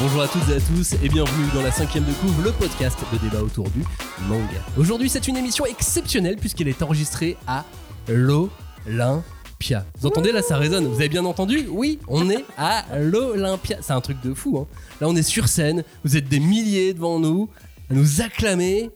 Bonjour à toutes et à tous et bienvenue dans la cinquième de couvre, le podcast de débat autour du manga. Aujourd'hui c'est une émission exceptionnelle puisqu'elle est enregistrée à l'Olympia. Vous entendez là ça résonne, vous avez bien entendu? Oui, on est à l'Olympia. C'est un truc de fou. Hein. Là on est sur scène, vous êtes des milliers devant nous, à nous acclamer.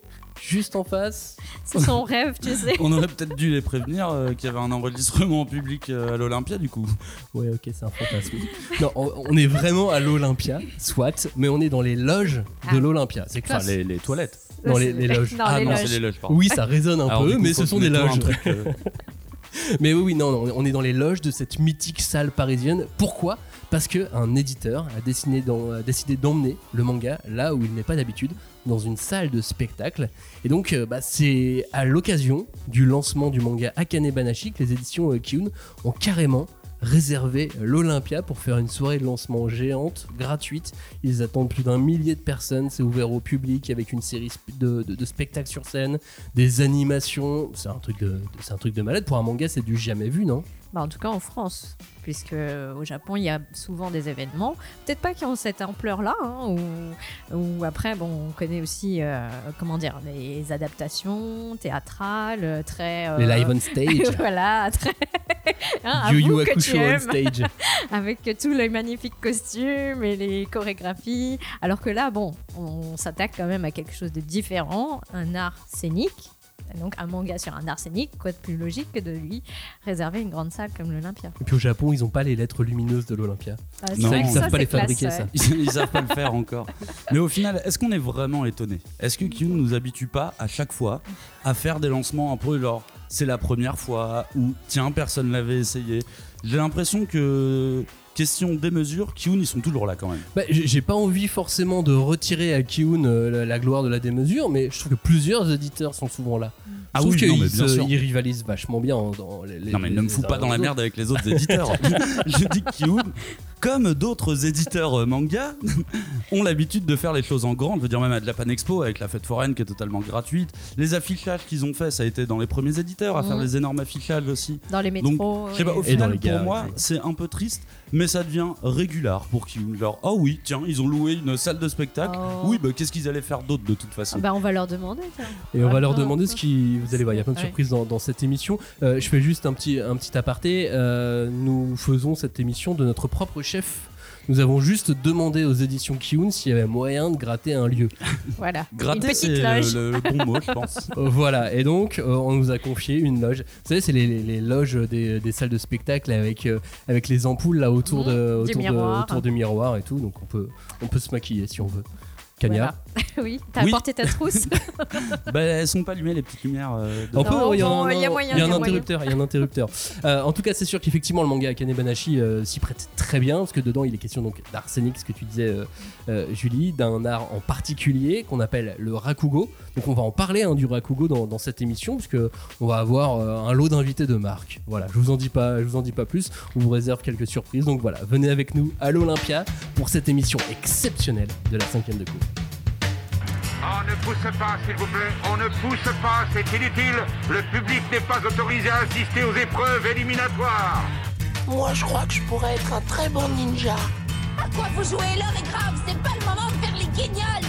Juste en face. C'est son rêve, tu sais. On aurait peut-être dû les prévenir euh, qu'il y avait un enregistrement en public euh, à l'Olympia du coup. Ouais, ok, c'est un fantasme. Non, on, on est vraiment à l'Olympia, soit, mais on est dans les loges de Ah. l'Olympia. C'est Enfin, classe. les, les toilettes. Dans les, les loges. Ah les non, loges. c'est les loges, pardon. Oui, ça résonne un Alors, peu, coup, mais ce sont des loges. euh, Mais oui, oui, non, non, on est dans les loges de cette mythique salle parisienne. Pourquoi? Parce que un éditeur a décidé d'emmener le manga là où il n'est pas d'habitude, dans une salle de spectacle. Et donc, euh, bah, c'est à l'occasion du lancement du manga Akane Banashi que les éditions euh, Kiun ont carrément réservé l'Olympia pour faire une soirée de lancement géante, gratuite. Ils attendent plus d'un millier de personnes, c'est ouvert au public avec une série de, spectacles sur scène, des animations. C'est un truc de malade. Pour un manga, c'est du jamais vu, non? Bah, en tout cas en France, puisque euh, au Japon il y a souvent des événements, peut-être pas qui ont cette ampleur-là, hein, ou, ou après bon on connaît aussi euh, comment dire les adaptations théâtrales euh, très euh, Les live on stage. voilà très hein, que tu on stage. avec tous les magnifiques costumes et les chorégraphies alors que là bon on s'attaque quand même à quelque chose de différent un art scénique donc un manga sur un scénique, quoi de plus logique que de lui réserver une grande salle comme l'Olympia. Et puis au Japon, ils ont pas les lettres lumineuses de l'Olympia. Ah, c'est vrai ils ça, savent pas les classe, fabriquer, ouais. ça. Ils, ils savent pas le faire encore. Mais au final, est-ce qu'on est vraiment étonné? Est-ce que Kyun nous habitue pas à chaque fois à faire des lancements un peu genre c'est la première fois ou tiens personne l'avait essayé? J'ai l'impression que question des mesures, Kyun ils sont toujours là quand même. Bah, j'ai pas envie forcément de retirer à Kiun euh, la, la gloire de la démesure, mais je trouve que plusieurs éditeurs sont souvent là. Ah je trouve oui, qu'ils ils rivalisent vachement bien dans les. les- Non mais les- ne me fous pas dans la merde avec les autres éditeurs. je dis que Kyun, comme d'autres éditeurs euh, manga, ont l'habitude de faire les choses en grand. Je veux dire même à Japan Expo avec la fête foraine qui est totalement gratuite. Les affichages qu'ils ont fait, ça a été dans les premiers éditeurs à faire les énormes affichages aussi. Dans les Donc, métros. Je sais pas, au final, pour moi, ouais. c'est un peu triste, mais ça devient régulier pour Kyun. Genre, oh oui, tiens, ils ont loué une salle de spectacle. Oh. Oui, bah qu'est-ce qu'ils allaient faire d'autre de toute façon? Bah, on va leur demander. tiens. Et on va leur demander ce qui. Vous allez voir, il y a plein de Ouais. surprises dans, dans cette émission. Euh, je fais juste un petit, un petit aparté. Euh, nous faisons cette émission de notre propre chef. Nous avons juste demandé aux éditions Kiun s'il y avait moyen de gratter un lieu. Voilà. une Gratter, petite c'est loge. le, le bon mot, je pense. Euh, voilà, et donc euh, on nous a confié une loge. Vous savez, c'est les, les- les loges des, des salles de spectacle avec, euh, avec les ampoules là autour, Mmh, de, du autour, de, miroir. autour du miroir et tout. Donc on peut, on peut se maquiller si on veut. Cagnard Voilà. oui, t'as Oui. apporté ta trousse. bah, elles sont pas allumées les petites lumières. euh, de- On peut, Non, il y a un, il y a moyen, il y a il y un interrupteur, il y a un interrupteur. Euh, en tout cas, c'est sûr qu'effectivement le manga Akane Banashi euh, s'y prête très bien parce que dedans il est question donc d'arsenic, ce que tu disais, euh, euh, Julie, d'un art en particulier qu'on appelle le rakugo. Donc on va en parler hein, du rakugo dans, dans cette émission puisque on va avoir euh, un lot d'invités de marque. Voilà, je vous en dis pas, je vous en dis pas plus. On vous réserve quelques surprises. Donc voilà, venez avec nous à l'Olympia pour cette émission exceptionnelle de la cinquième de coupe. On ne pousse pas, s'il vous plaît. On ne pousse pas, c'est inutile. Le public n'est pas autorisé à assister aux épreuves éliminatoires. Moi, je crois que je pourrais être un très bon ninja. À quoi vous jouez? L'heure est grave, c'est pas le moment de faire les guignols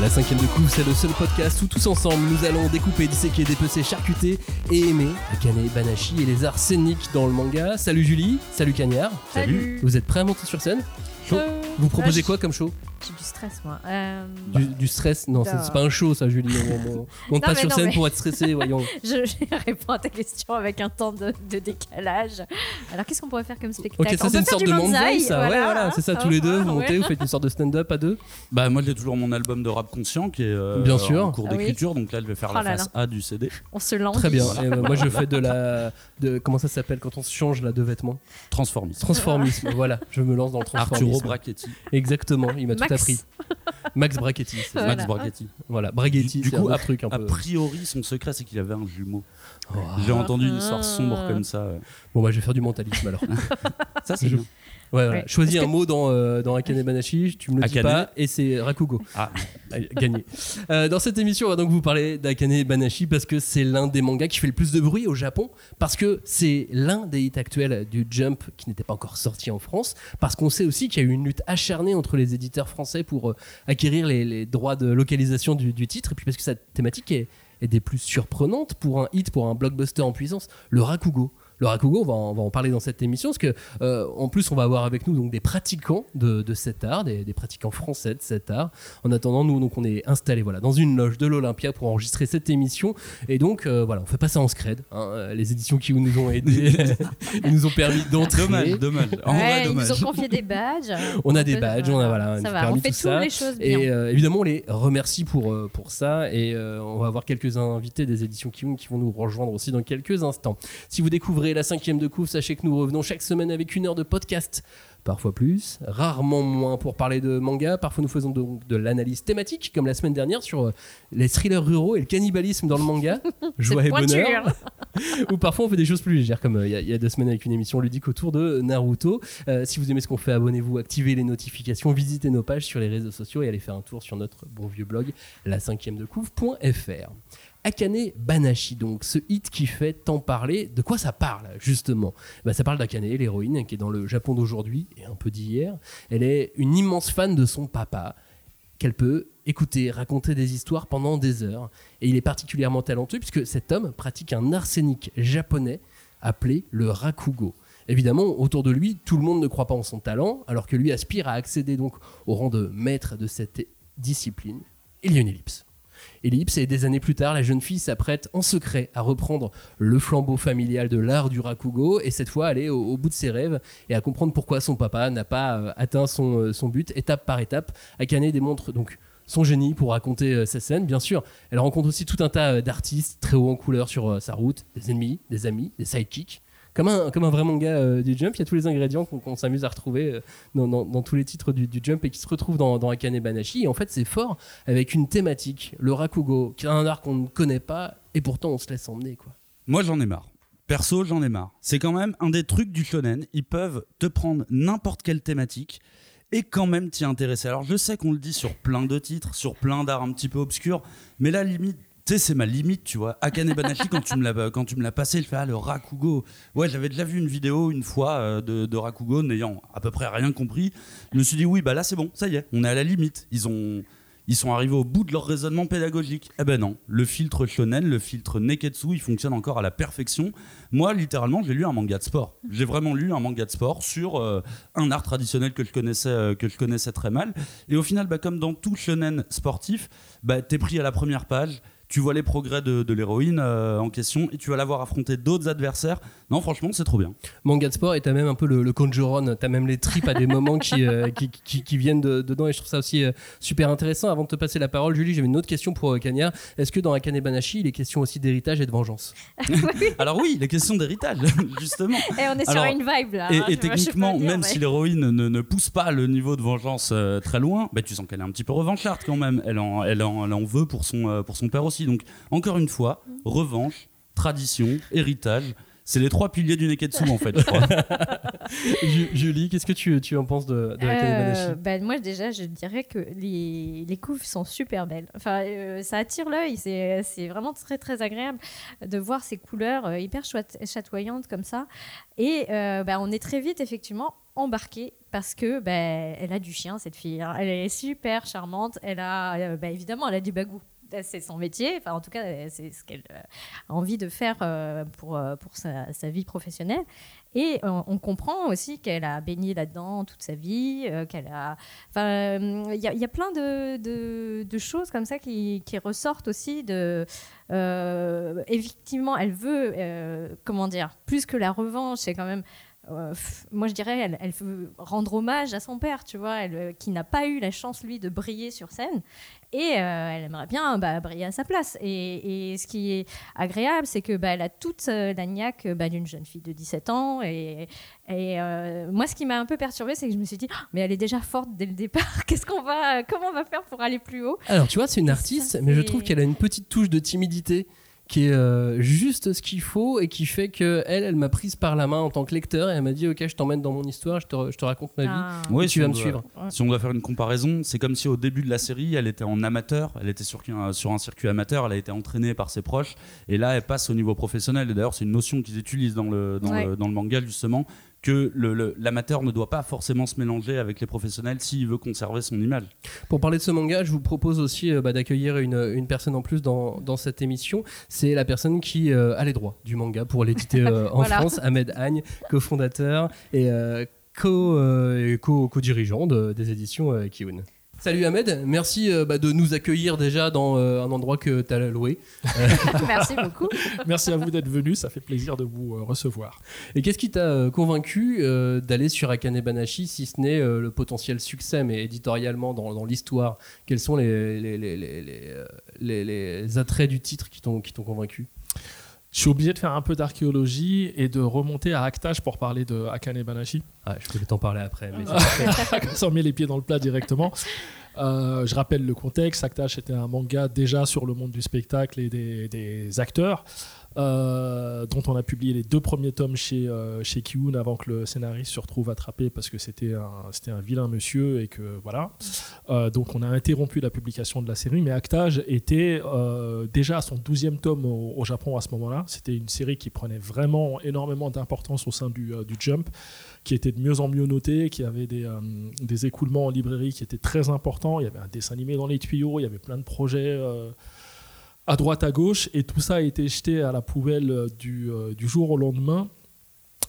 La cinquième de coup, c'est le seul podcast où tous ensemble nous allons découper, disséquer, dépecer, charcuter et aimer Akane Banashi et les arts scéniques dans le manga. Salut Julie, salut Cagnard. Salut. Vous êtes prêts à monter sur scène? Euh, Vous proposez ah, quoi comme show J'ai du stress, moi. Euh, du, du stress Non, c'est c'est pas un show ça, Julie. On, on- on monte pas sur scène mais- pour être stressé, voyons. je, je réponds à ta question avec un temps de, de décalage. Alors, qu'est-ce qu'on pourrait faire comme spectacle Ok, ça c'est une sorte de manzai, ça. ouais, voilà, c'est ça. Tous les deux, vous ouais. montez, vous faites une sorte de stand-up à deux. Bah moi j'ai toujours mon album de rap conscient qui est euh, Bien sûr. en cours Ah oui. d'écriture, donc là je vais faire Oh la face. A du CD. On se lance. Très bien. Moi, je fais de la, comment ça s'appelle quand on se change là de vêtements. Transformisme. Transformisme. voilà, je me lance dans le Arturo Brachetti. Exactement. Il m'a tout t'as pris. Max Brachetti. Voilà. Max Brachetti. Voilà, Brachetti, Du c'est coup, un truc un A priori, son secret, c'est qu'il avait un jumeau. Oh, J'ai entendu une histoire Ah. sombre comme ça. Bon, bah, je vais faire du mentalisme alors. Ça, c'est. Ouais, voilà. Ouais. Choisis un mot dans, euh, dans Akane Banashi, tu me le dis pas, et c'est Rakugo. Ah, Euh, dans cette émission, on va donc vous parler d'Akane Banashi parce que c'est l'un des mangas qui fait le plus de bruit au Japon, parce que c'est l'un des hits actuels du Jump qui n'était pas encore sorti en France, parce qu'on sait aussi qu'il y a eu une lutte acharnée entre les éditeurs français pour euh, acquérir les, droits de localisation du, titre, et puis parce que sa thématique est des plus surprenantes pour un hit, pour un blockbuster en puissance, le Rakugo. Le Rakugo, on va, en, on va en parler dans cette émission, parce que euh, en plus, on va avoir avec nous donc des pratiquants de, de cet art, des, des pratiquants français de cet art. En attendant, nous, donc, on est installés voilà, dans une loge de l'Olympia pour enregistrer cette émission. Et donc, euh, voilà, on fait pas ça en scred. hein. Euh, Les éditions qui nous ont aidés, ils nous ont permis d'entrer. dommage, dommage. En Ouais, vrai, ils dommage. nous ont confié des badges. On a des badges, on a voilà, Ça va, permis on fait tout toutes ça. les choses bien. Et euh, évidemment, on les remercie pour, euh, pour ça. Et euh, on va avoir quelques invités des éditions Kiun qui vont nous rejoindre aussi dans quelques instants. Si vous découvrez la cinquième de couvre, sachez que nous revenons chaque semaine avec une heure de podcast. Parfois plus, rarement moins pour parler de manga. Parfois nous faisons donc de l'analyse thématique, comme la semaine dernière sur euh, les thrillers ruraux et le cannibalisme dans le manga. Joie et bonheur. Ou parfois on fait des choses plus légères, comme euh, il y a- il y, a deux semaines avec une émission ludique autour de Naruto. Euh, si vous aimez ce qu'on fait, abonnez-vous, activez les notifications, visitez nos pages sur les réseaux sociaux et allez faire un tour sur notre bon vieux blog, la cinquième de couve.fr. Akane Banashi, donc ce hit qui fait tant parler. De quoi ça parle justement? Bah, Ça parle d'Akane, l'héroïne qui est dans le Japon d'aujourd'hui et un peu d'hier. Elle est une immense fan de son papa qu'elle peut écouter, raconter des histoires pendant des heures. Et il est particulièrement talentueux puisque cet homme pratique un arsenic japonais appelé le rakugo. Évidemment, autour de lui, tout le monde ne croit pas en son talent, alors que lui aspire à accéder donc au rang de maître de cette discipline. Il y a une ellipse. Ellipse, et des années plus tard, la jeune fille s'apprête en secret à reprendre le flambeau familial de l'art du rakugo, et cette fois aller au, au bout de ses rêves et à comprendre pourquoi son papa n'a pas euh, atteint son, euh, son but étape par étape. Akane démontre donc son génie pour raconter euh, ces scènes. Bien sûr, elle rencontre aussi tout un tas euh, d'artistes très hauts en couleur sur euh, sa route, des ennemis, des amis, des sidekicks. Comme un, comme un vrai manga euh, du Jump, il y a tous les ingrédients qu'on s'amuse à retrouver euh, dans, tous les titres du, Jump et qui se retrouvent dans, dans Akane Banashi. Et en fait, c'est fort avec une thématique, le Rakugo, qui est un art qu'on ne connaît pas et pourtant on se laisse emmener. Quoi. Moi, j'en ai marre. Perso, j'en ai marre. C'est quand même un des trucs du shonen. Ils peuvent te prendre n'importe quelle thématique et quand même t'y intéresser. Alors, je sais qu'on le dit sur plein de titres, sur plein d'arts un petit peu obscurs, mais la limite, tu sais, c'est ma limite, tu vois. Akane Banashi, quand tu me l'as quand tu me l'as passé, je fais ah le Rakugo. Ouais, j'avais déjà vu une vidéo une fois euh, de, de Rakugo, n'ayant à peu près rien compris. Je me suis dit oui, bah là c'est bon, ça y est, on est à la limite. Ils ont ils sont arrivés au bout de leur raisonnement pédagogique. Eh ben non, le filtre shonen, le filtre neketsu, il fonctionne encore à la perfection. Moi, littéralement, j'ai lu un manga de sport. J'ai vraiment lu un manga de sport sur euh, un art traditionnel que je connaissais, euh, que je connaissais très mal. Et au final, bah, comme dans tout shonen sportif, bah, t'es pris à la première page. Tu vois les progrès de, de l'héroïne euh, en question et tu vas la voir affronter d'autres adversaires. Non, franchement, c'est trop bien. Manga de sport et t'as même un peu le, le conjuron, t'as même les tripes à des moments qui, euh, qui, qui- qui viennent de- dedans et je trouve ça aussi euh, super intéressant. Avant de te passer la parole, Julie, j'avais une autre question pour euh, Kanya. Est-ce que dans Akane Banashi, il est question aussi d'héritage et de vengeance? Alors oui, les questions d'héritage, justement. Et on est Alors, sur une vibe là. Et, hein, et techniquement, dire, même mais- si l'héroïne ne, ne pousse pas le niveau de vengeance euh, très loin, bah, tu sens qu'elle est un petit peu revancharde quand même. Elle en, elle en, elle en veut pour son, euh, pour son père aussi. Donc, encore une fois, revanche, tradition, héritage. C'est les trois piliers du Neketsu en fait, je crois. Ju- Julie, qu'est-ce que tu, tu en penses de, de Euh, Banashi ben, moi déjà je dirais que les, les couves sont super belles. Enfin, euh, ça attire l'œil, c'est c'est vraiment très très agréable de voir ces couleurs euh, hyper chatoyantes comme ça. Et euh, ben, on est très vite effectivement embarqué parce que ben, elle a du chien cette fille. hein. Elle est super charmante. Elle a euh, ben, évidemment elle a du bagou. C'est son métier, enfin en tout cas c'est ce qu'elle euh, a envie de faire euh, pour, euh, pour sa, vie professionnelle. Et euh, on comprend aussi qu'elle a baigné là-dedans toute sa vie, euh, qu'elle a. Enfin, euh, il y, y a plein de, de- choses comme ça qui, qui ressortent aussi. De, euh, effectivement, elle veut, euh, comment dire, plus que la revanche, c'est quand même euh, moi je dirais, elle, elle veut rendre hommage à son père, tu vois, elle, euh, qui n'a pas eu la chance lui de briller sur scène, et euh, elle aimerait bien bah, briller à sa place. Et, et ce qui est agréable, c'est que bah, elle a toute la niaque bah, d'une jeune fille de 17 ans, et, et euh, moi ce qui m'a un peu perturbée, c'est que je me suis dit, Ah, mais elle est déjà forte dès le départ. Qu'est-ce qu'on va, comment on va faire pour aller plus haut? Alors, tu vois, c'est une artiste, mais je trouve qu'elle a une petite touche de timidité qui est euh, juste ce qu'il faut et qui fait que elle, elle m'a prise par la main en tant que lecteur et elle m'a dit ok je t'emmène dans mon histoire, je te, je te raconte ma vie. Ah. Oui, et tu si vas on me doit- suivre. Si on doit faire une comparaison, c'est comme si au début de la série, elle était en amateur, elle était sur, un- sur un circuit amateur, elle a été entraînée par ses proches, et là, elle passe au niveau professionnel. Et d'ailleurs, c'est une notion qu'ils utilisent dans le, dans, Ouais. le, dans le manga, justement, que le- le- l'amateur ne doit pas forcément se mélanger avec les professionnels s'il veut conserver son image. Pour parler de ce manga, je vous propose aussi euh, bah, d'accueillir une, une personne en plus dans, dans cette émission. C'est la personne qui euh, a les droits du manga pour l'éditer euh, en Voilà. France, Ahmed Agne, cofondateur et euh, co, euh, et co- co-dirigeant de- des éditions euh, Kiun. Salut Ahmed, merci euh, bah, de nous accueillir déjà dans euh, un endroit que tu as loué. Merci beaucoup. Merci à vous d'être venu, ça fait plaisir de vous euh, recevoir. Et qu'est-ce qui t'a convaincu euh, d'aller sur Akane Banashi, si ce n'est euh, le potentiel succès, mais éditorialement dans, dans l'histoire? Quels sont les, les, les, les, les, les- les attraits du titre qui t'ont qui t'ont convaincu? Je suis obligé de faire un peu d'archéologie et de remonter à Actage pour parler de Akane Banashi. ah, Je voulais t'en parler après. Mais Comme ça, on met les pieds dans le plat directement. Euh, je rappelle le contexte. Actage était un manga déjà sur le monde du spectacle et des, des acteurs, euh, dont on a publié les deux premiers tomes chez, euh, chez Kiun avant que le scénariste se retrouve attrapé parce que c'était un, c'était un vilain monsieur et que voilà. Euh, donc on a interrompu la publication de la série, mais Actage était euh, déjà à son 12e tome au, Japon à ce moment-là. C'était une série qui prenait vraiment énormément d'importance au sein du, du Jump qui était de mieux en mieux noté, qui avait des, euh, des écoulements en librairie qui étaient très importants. Il y avait un dessin animé dans les tuyaux, il y avait plein de projets à droite, à gauche, et tout ça a été jeté à la poubelle euh, du, euh, du jour au lendemain.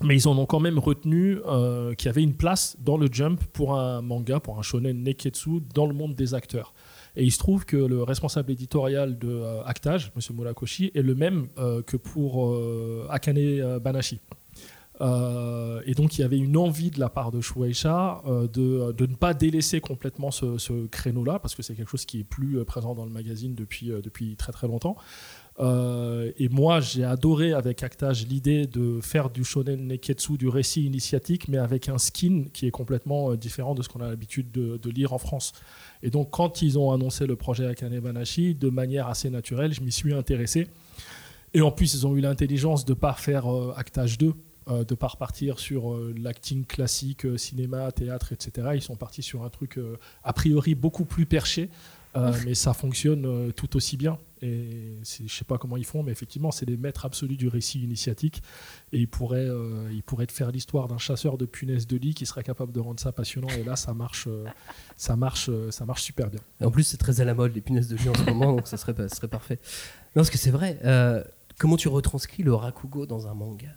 Mais ils en ont quand même retenu euh, qu'il y avait une place dans le Jump pour un manga, pour un shonen neketsu, dans le monde des acteurs. Et il se trouve que le responsable éditorial de Actage, M. Murakoshi, est le même que pour Akane Banashi. Euh, et donc il y avait une envie de la part de Shueisha euh, de, de ne pas délaisser complètement ce, ce créneau-là, parce que c'est quelque chose qui est plus euh, présent dans le magazine depuis, euh, depuis très très longtemps. Euh, et moi, j'ai adoré avec Actage l'idée de faire du shonen neketsu, du récit initiatique, mais avec un skin qui est complètement euh, différent de ce qu'on a l'habitude de, lire en France. Et donc, quand ils ont annoncé le projet Akane Banashi, de manière assez naturelle, je m'y suis intéressé. Et en plus, ils ont eu l'intelligence de ne pas faire euh, Actage 2, euh, de pas repartir sur euh, l'acting classique, euh, cinéma, théâtre, etc. Ils sont partis sur un truc euh, a priori beaucoup plus perché, euh, mais ça fonctionne euh, tout aussi bien. Et je sais pas comment ils font, mais effectivement, c'est les maîtres absolus du récit initiatique. Et ils pourraient, euh, ils pourraient te faire l'histoire d'un chasseur de punaises de lit qui serait capable de rendre ça passionnant. Et là, ça marche, euh, ça marche, euh, ça marche super bien. Et en plus, c'est très à la mode, les punaises de lit en ce moment, donc ça serait, ça serait parfait. Non, parce que c'est vrai. euh, comment tu retranscris le rakugo dans un manga?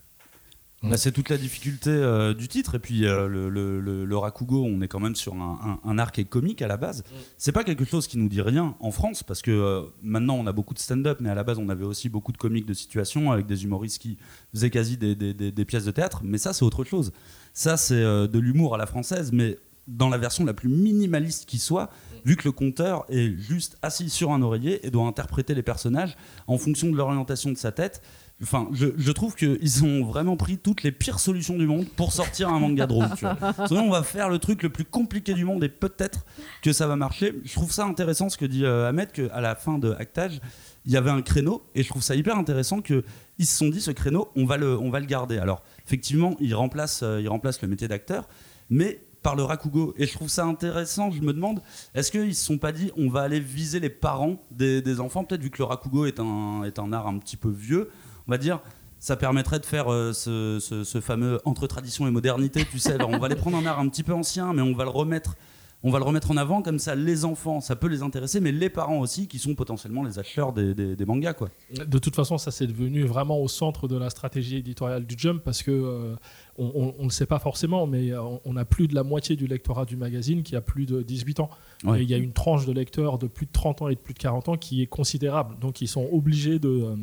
Bah, c'est toute la difficulté euh, du titre. Et puis, euh, le, le, Rakugo, on est quand même sur un, un- un arc et comique à la base. C'est pas quelque chose qui nous dit rien en France, parce que euh, maintenant, on a beaucoup de stand-up, mais à la base, on avait aussi beaucoup de comiques de situation avec des humoristes qui faisaient quasi des, des- des- des pièces de théâtre. Mais ça, c'est autre chose. Ça, c'est de l'humour à la française, mais dans la version la plus minimaliste qui soit, vu que le conteur est juste assis sur un oreiller et doit interpréter les personnages en fonction de l'orientation de sa tête. Enfin, je, je trouve qu'ils ont vraiment pris toutes les pires solutions du monde pour sortir un manga drôle. tu vois. Sinon, on va faire le truc le plus compliqué du monde et peut-être que ça va marcher. Je trouve ça intéressant ce que dit euh, Ahmed, qu'à la fin de Actage, il y avait un créneau et je trouve ça hyper intéressant qu'ils se sont dit ce créneau, on va le, on va le garder. Alors, effectivement, il remplace, euh, il remplace le métier d'acteur, mais par le Rakugo. Et je trouve ça intéressant. Je me demande, est-ce qu'ils se sont pas dit, on va aller viser les parents des, des enfants? Peut-être vu que le Rakugo est un, est un art un petit peu vieux, on va dire. Ça permettrait de faire euh, ce, ce- ce fameux entre tradition et modernité, tu sais. Alors on va aller prendre un art un petit peu ancien, mais on va le remettre, on va le remettre en avant comme ça. Les enfants, ça peut les intéresser, mais les parents aussi, qui sont potentiellement les acheteurs des, des- des mangas, quoi. De toute façon, ça c'est devenu vraiment au centre de la stratégie éditoriale du Jump parce que euh, on ne le sait pas forcément, mais euh, on a plus de la moitié du lectorat du magazine qui a plus de 18 ans. Ouais. Et il y a une tranche de lecteurs de plus de 30 ans et de plus de 40 ans qui est considérable. Donc ils sont obligés de, euh,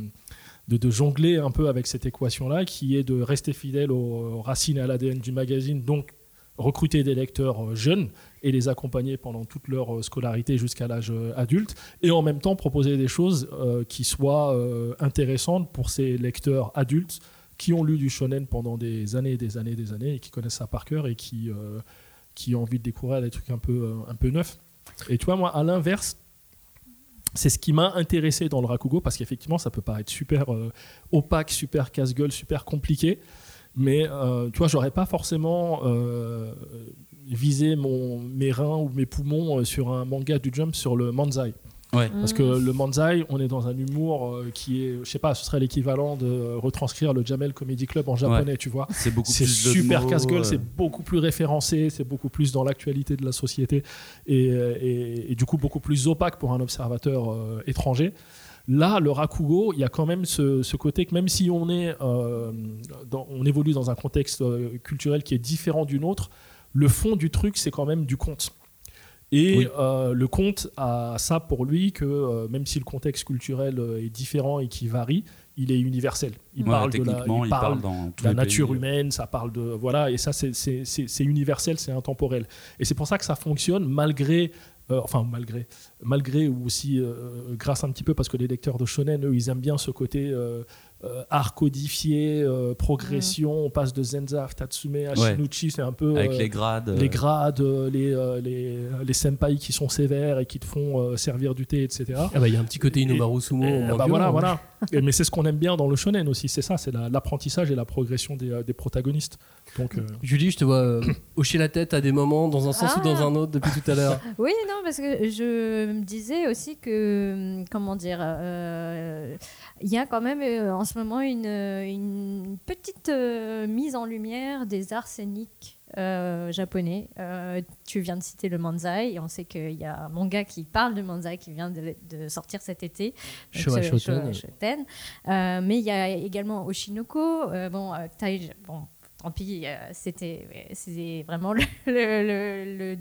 de, de jongler un peu avec cette équation-là, qui est de rester fidèle aux, racines et à l'ADN du magazine, donc recruter des lecteurs euh, jeunes et les accompagner pendant toute leur euh, scolarité jusqu'à l'âge euh, adulte, et en même temps proposer des choses qui soient intéressantes pour ces lecteurs adultes qui ont lu du shonen pendant des années, des années, des années, et qui connaissent ça par cœur et qui, qui ont envie de découvrir des trucs un peu, un peu neufs. Et tu vois, moi, à l'inverse, c'est ce qui m'a intéressé dans le Rakugo, parce qu'effectivement, ça peut paraître super euh, opaque, super casse-gueule, super compliqué. Mais euh, tu vois, j'aurais pas forcément euh, visé mon, mes reins ou mes poumons sur un manga du Jump sur le Manzai. Ouais. Parce que le Manzai, on est dans un humour euh, qui est, je sais pas, ce serait l'équivalent de retranscrire le Jamel Comedy Club en japonais, tu vois. C'est beaucoup plus super casse-gueule, euh, c'est beaucoup plus référencé, c'est beaucoup plus dans l'actualité de la société et, euh, et- et du coup beaucoup plus opaque pour un observateur euh, étranger. Là, le Rakugo, il y a quand même ce, ce côté que même si on, est, dans- on évolue dans un contexte culturel qui est différent du nôtre, le fond du truc, c'est quand même du conte. Et Oui. euh, le conte a ça pour lui que euh, même si le contexte culturel euh, est différent et qui varie, il est universel. Il ouais, parle de la, techniquement, il il parle parle dans tous de la les nature pays. humaine, ça parle de voilà, et ça c'est- universel, c'est intemporel. Et c'est pour ça que ça fonctionne malgré, euh, enfin malgré, malgré ou aussi grâce un petit peu parce que les lecteurs de shonen, eux, ils aiment bien ce côté euh, art codifié, euh, progression. On passe de Zenza, Tatsume, à Ouais. Shinichi, c'est un peu Avec euh, les grades. euh, les grades, euh, les, euh, les, les senpai qui sont sévères et qui te font euh, servir du thé, etc. Ah bah il y a un petit côté Inomaru Sumo. Et, bah voilà, voilà. Et- mais c'est ce qu'on aime bien dans le shonen aussi, c'est ça, c'est la- l'apprentissage et la progression des, des protagonistes. Donc, euh, Julie, je te vois hocher la tête à des moments, dans un sens ou dans Ah. un autre, depuis tout à l'heure. Oui, non, parce que je me disais aussi que, hum, comment dire, euh, il y a quand même euh, en ce moment une, une petite euh, mise en lumière des arts scéniques euh, japonais. Euh, tu viens de citer le Manzai, et on sait qu'il y a un manga qui parle de Manzai qui vient de, de sortir cet été. Showa ce- Shoten. Mais il y a également Oshinoko. bon, Tai- bon, tant pis, euh, c'était vraiment le,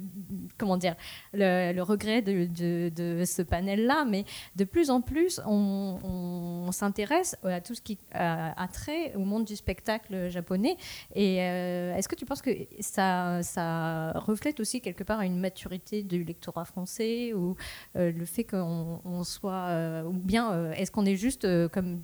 comment dire le, regret de, de- ce panel-là. Mais de plus en plus, on, s'intéresse à tout ce qui a, trait au monde du spectacle japonais. Et euh, est-ce que tu penses que ça, ça reflète aussi quelque part une maturité du lectorat français ou euh, le fait qu'on on soit euh, ou bien est-ce qu'on est juste comme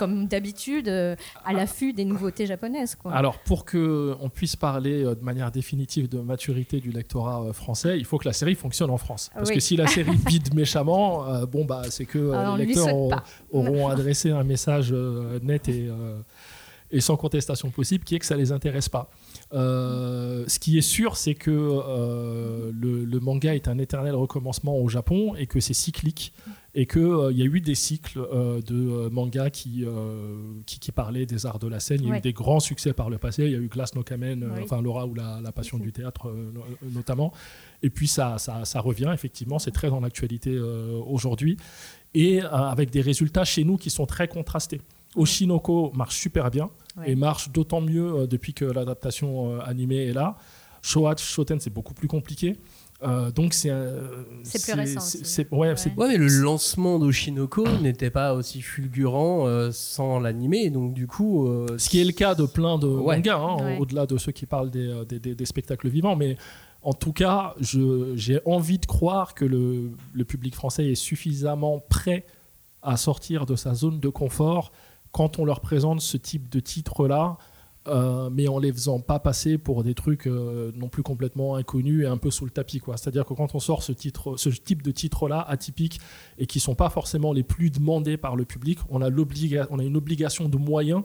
comme d'habitude euh, à l'affût des nouveautés japonaises quoi. Alors, pour que on puisse parler euh, de manière définitive de maturité du lectorat euh, français, il faut que la série fonctionne en France. Parce Oui. que si la série bide méchamment, euh, bon bah c'est que euh, on les lecteurs auront, adressé un message euh, net et, et sans contestation possible, qui est que ça les intéresse pas. Euh, ce qui est sûr, c'est que euh, le, le manga est un éternel recommencement au Japon et que c'est cyclique et qu'il il y a eu des cycles euh, de euh, mangas qui, euh, qui, qui parlaient des arts de la scène. Il y a eu des grands succès par le passé. Il y a eu Glass no Kamen, euh, enfin Laura ou la, la passion du théâtre euh, no- notamment. Et puis ça, ça, ça revient, effectivement, c'est très dans l'actualité euh, aujourd'hui. Et euh, avec des résultats chez nous qui sont très contrastés. Oshinoko marche super bien Ouais. et marche d'autant mieux euh, depuis que l'adaptation euh, animée est là. Showa Shoten, c'est beaucoup plus compliqué. Euh, donc c'est C'est plus récent c'est- aussi. c'est- ouais, c'est- Ouais, mais le lancement d'Oshinoko n'était pas aussi fulgurant euh, sans l'animé, donc du coup. euh, Ce qui est le cas de plein de Ouais. mangas, hein, Ouais. au-delà de ceux qui parlent des, euh, des- des- des spectacles vivants. Mais en tout cas, j'ai envie de croire que le, le public français est suffisamment prêt à sortir de sa zone de confort quand on leur présente ce type de titre-là. Euh, mais en les faisant pas passer pour des trucs euh, non plus complètement inconnus et un peu sous le tapis quoi. C'est-à-dire que quand on sort ce type de titres-là atypiques et qui sont pas forcément les plus demandés par le public, on a on a une obligation de moyens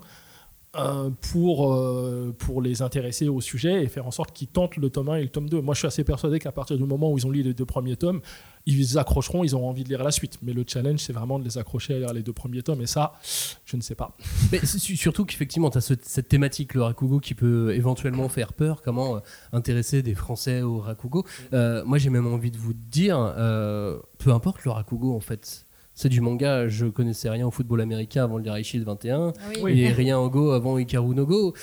pour, euh, pour les intéresser au sujet et faire en sorte qu'ils tentent le tome 1 et le tome 2. Moi, je suis assez persuadé qu'à partir du moment où ils ont lu les deux premiers tomes, ils accrocheront, ils auront envie de lire la suite. Mais le challenge, c'est vraiment de les accrocher à lire les deux premiers tomes. Et ça, je ne sais pas. Mais surtout qu'effectivement, tu as cette thématique, le Rakugo, qui peut éventuellement faire peur. Comment euh, intéresser des Français au Rakugo? Euh, Moi, j'ai même envie de vous dire, euh, peu importe le Rakugo, en fait. C'est du manga, je connaissais rien au football américain avant le Daichi de 21, Oui. et rien au Go avant Hikaru no Go.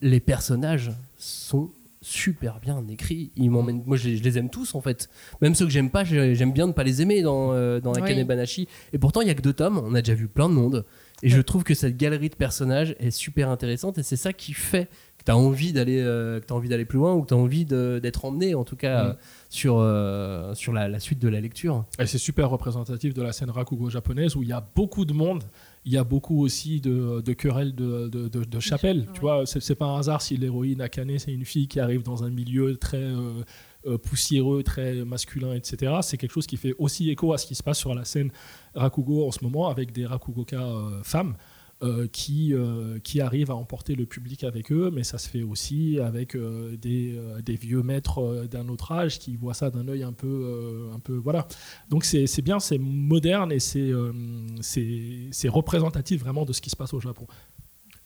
Les personnages sont super bien écrits. Ils m'emmènent, moi je les, je les aime tous en fait. Même ceux que j'aime pas, j'aime bien ne pas les aimer dans, euh, dans Akane Oui. Banashi. Et pourtant, il y a que deux tomes, on a déjà vu plein de monde. Et je trouve que cette galerie de personnages est super intéressante et c'est ça qui fait que tu as envie d'aller euh, que envie d'aller plus loin ou que tu as envie d'être emmené en tout cas Mm. euh, sur, euh, sur la, la suite de la lecture. Et c'est super représentatif de la scène rakugo japonaise où il y a beaucoup de monde. Il y a beaucoup aussi de, de querelles de, de, de- de chapelles. Tu vois, c'est pas un hasard si l'héroïne Akane, c'est une fille qui arrive dans un milieu très euh, poussiéreux, très masculin, etc. C'est quelque chose qui fait aussi écho à ce qui se passe sur la scène rakugo en ce moment avec des rakugoka euh, femmes. Euh, qui, euh, qui arrivent à emporter le public avec eux, mais ça se fait aussi avec euh, des, vieux maîtres d'un autre âge qui voient ça d'un œil un peu, un peu voilà. Donc c'est bien, c'est moderne et c'est représentatif vraiment de ce qui se passe au Japon.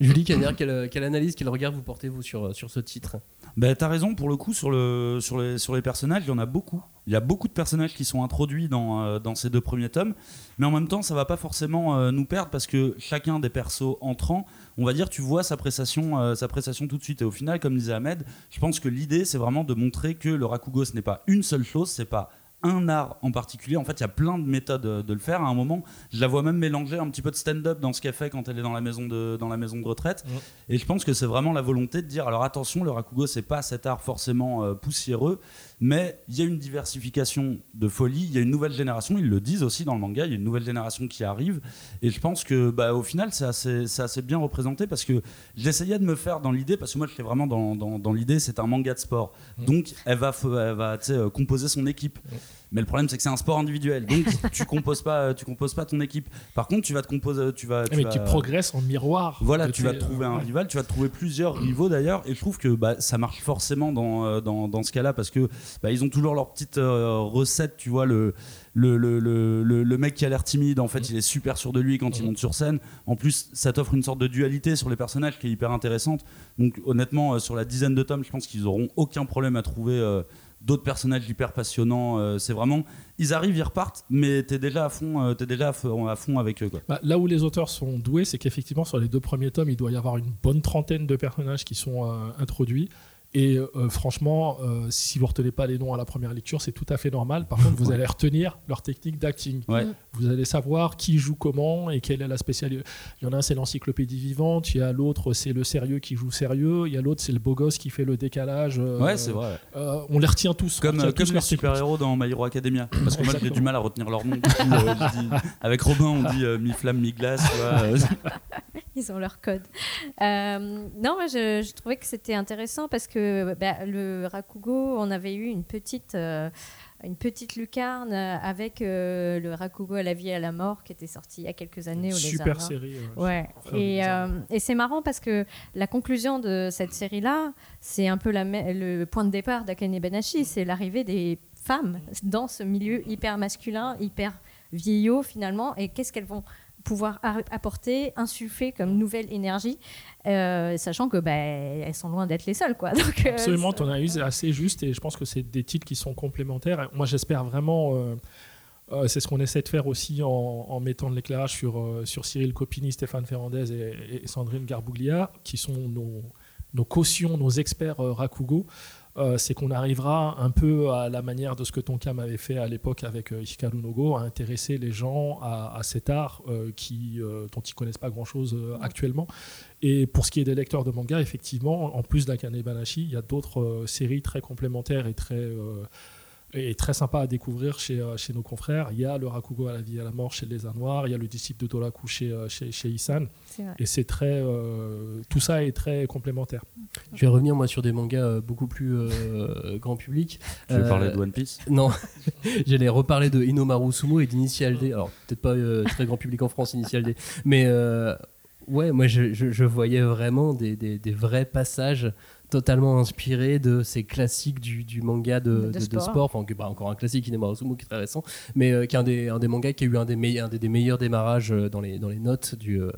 Julie quelle, quelle analyse, quel regard vous portez vous sur, sur ce titre? Bah, t'as raison, pour le coup, sur, le, sur, les, personnages, il y en a beaucoup. Il y a beaucoup de personnages qui sont introduits dans, euh, ces deux premiers tomes, mais en même temps, ça va pas forcément euh, nous perdre parce que chacun des persos entrants, on va dire, tu vois sa prestation, euh, sa prestation tout de suite. Et au final, comme disait Ahmed, je pense que l'idée, c'est vraiment de montrer que le Rakugo, ce n'est pas une seule chose, c'est pas un art en particulier. En fait, il y a plein de méthodes euh, de le faire. À un moment, je la vois même mélanger un petit peu de stand-up dans ce qu'elle fait quand elle est dans la maison de, dans la maison de retraite. Et je pense que c'est vraiment la volonté de dire alors attention, le rakugo, c'est pas cet art forcément euh, poussiéreux, mais il y a une diversification de folie, il y a une nouvelle génération, ils le disent aussi dans le manga, il y a une nouvelle génération qui arrive. Et je pense que bah, au final, c'est assez, assez bien représenté parce que j'essayais de me faire dans l'idée, parce que moi, je fais vraiment dans, dans, dans l'idée, c'est un manga de sport. Donc, elle va, elle va euh, composer son équipe. Mais le problème, c'est que c'est un sport individuel. Donc, tu composes pas, tu composes pas ton équipe. Par contre, tu vas te composer, tu vas, mais vas- tu progresses en miroir. voilà, tu tes- vas te trouver un ouais. rival, tu vas te trouver plusieurs rivaux d'ailleurs, et je trouve que bah, ça marche forcément dans, euh, dans, dans ce cas-là parce que bah, ils ont toujours leur petite euh, recette, tu vois, le, le, le, le, mec qui a l'air timide, en fait, il est super sûr de lui quand il monte sur scène. En plus, ça t'offre une sorte de dualité sur les personnages qui est hyper intéressante. Donc, honnêtement, euh, sur la dizaine de tomes, je pense qu'ils auront aucun problème à trouver. euh, D'autres personnages hyper passionnants, euh, c'est vraiment. Ils arrivent, ils repartent, mais t'es déjà à fond, euh, déjà à fond, avec eux. Bah, là où les auteurs sont doués, c'est qu'effectivement, sur les deux premiers tomes, il doit y avoir une bonne trentaine de personnages qui sont euh, introduits. Et euh, franchement, euh, si vous retenez pas les noms à la première lecture, c'est tout à fait normal. Par contre, vous allez retenir leur technique d'acting. Ouais. Vous allez savoir qui joue comment et quelle est la spécialité. Il y en a un, c'est l'encyclopédie vivante. Il y a l'autre, c'est le sérieux qui joue sérieux. Il y a l'autre, c'est le beau gosse qui fait le décalage. euh, Ouais, c'est vrai. euh, on les retient tous. Comme, retient euh, tous comme les super-héros dans My Hero Academia. Parce que moi, j'ai du mal à retenir leur nom. Euh, avec Robin, on dit euh, mi-flamme, mi-glace. Ils ont leur code. Euh, non, moi, je, je trouvais que c'était intéressant parce que bah, le Rakugo, on avait eu une petite, euh, une petite lucarne avec euh, le Rakugo à la vie et à la mort qui était sorti il y a quelques années. au Super Lézard série. euh, Ouais, et, c'est marrant parce que la conclusion de cette série-là, c'est un peu la le point de départ d'Akane Banashi, c'est l'arrivée des femmes dans ce milieu hyper masculin, hyper vieillot finalement, et qu'est-ce qu'elles vont pouvoir apporter, insuffler comme nouvelle énergie, euh, sachant que bah, elles sont loin d'être les seules. Quoi. Donc, euh, Absolument, ton analyse est assez juste et je pense que c'est des titres qui sont complémentaires. Moi, j'espère vraiment. euh, c'est ce qu'on essaie de faire aussi en, en mettant de l'éclairage sur, sur Cyril Copini, Stéphane Ferrandez et, et Sandrine Garbuglia, qui sont nos, nos cautions, nos experts Rakugo. Euh, c'est qu'on arrivera un peu à la manière de ce que Tonkam avait fait à l'époque avec euh, Hikaru Nogo, à intéresser les gens à, à cet art euh, qui, dont ils connaissent pas grand-chose actuellement. Et pour ce qui est des lecteurs de manga, effectivement, en plus d'Akane Banashi, il y a d'autres séries très complémentaires et très, et très sympas à découvrir chez, euh, chez nos confrères. Il y a le Rakugo à la vie et à la mort chez les Noirs, il y a le disciple de Toraku chez, euh, chez, chez Isan. Et c'est très, euh, tout ça est très complémentaire. Je vais revenir moi sur des mangas beaucoup plus euh, grand public. Tu veux Euh, parler de One Piece? Non, j'allais reparler de Inomaru Sumo et d'Initial D. Alors peut-être pas euh, très grand public en France Initial D, mais euh, ouais, moi je, je- je voyais vraiment des, des- des vrais passages totalement inspirés de ces classiques du, du manga de, De de- de sport. Enfin, que- bah, encore un classique Inomaru Sumo qui est très récent, mais euh, qui est un des, un des mangas qui a eu un des, meilleurs, un des, des meilleurs démarrages euh, dans les, dans les notes du, euh,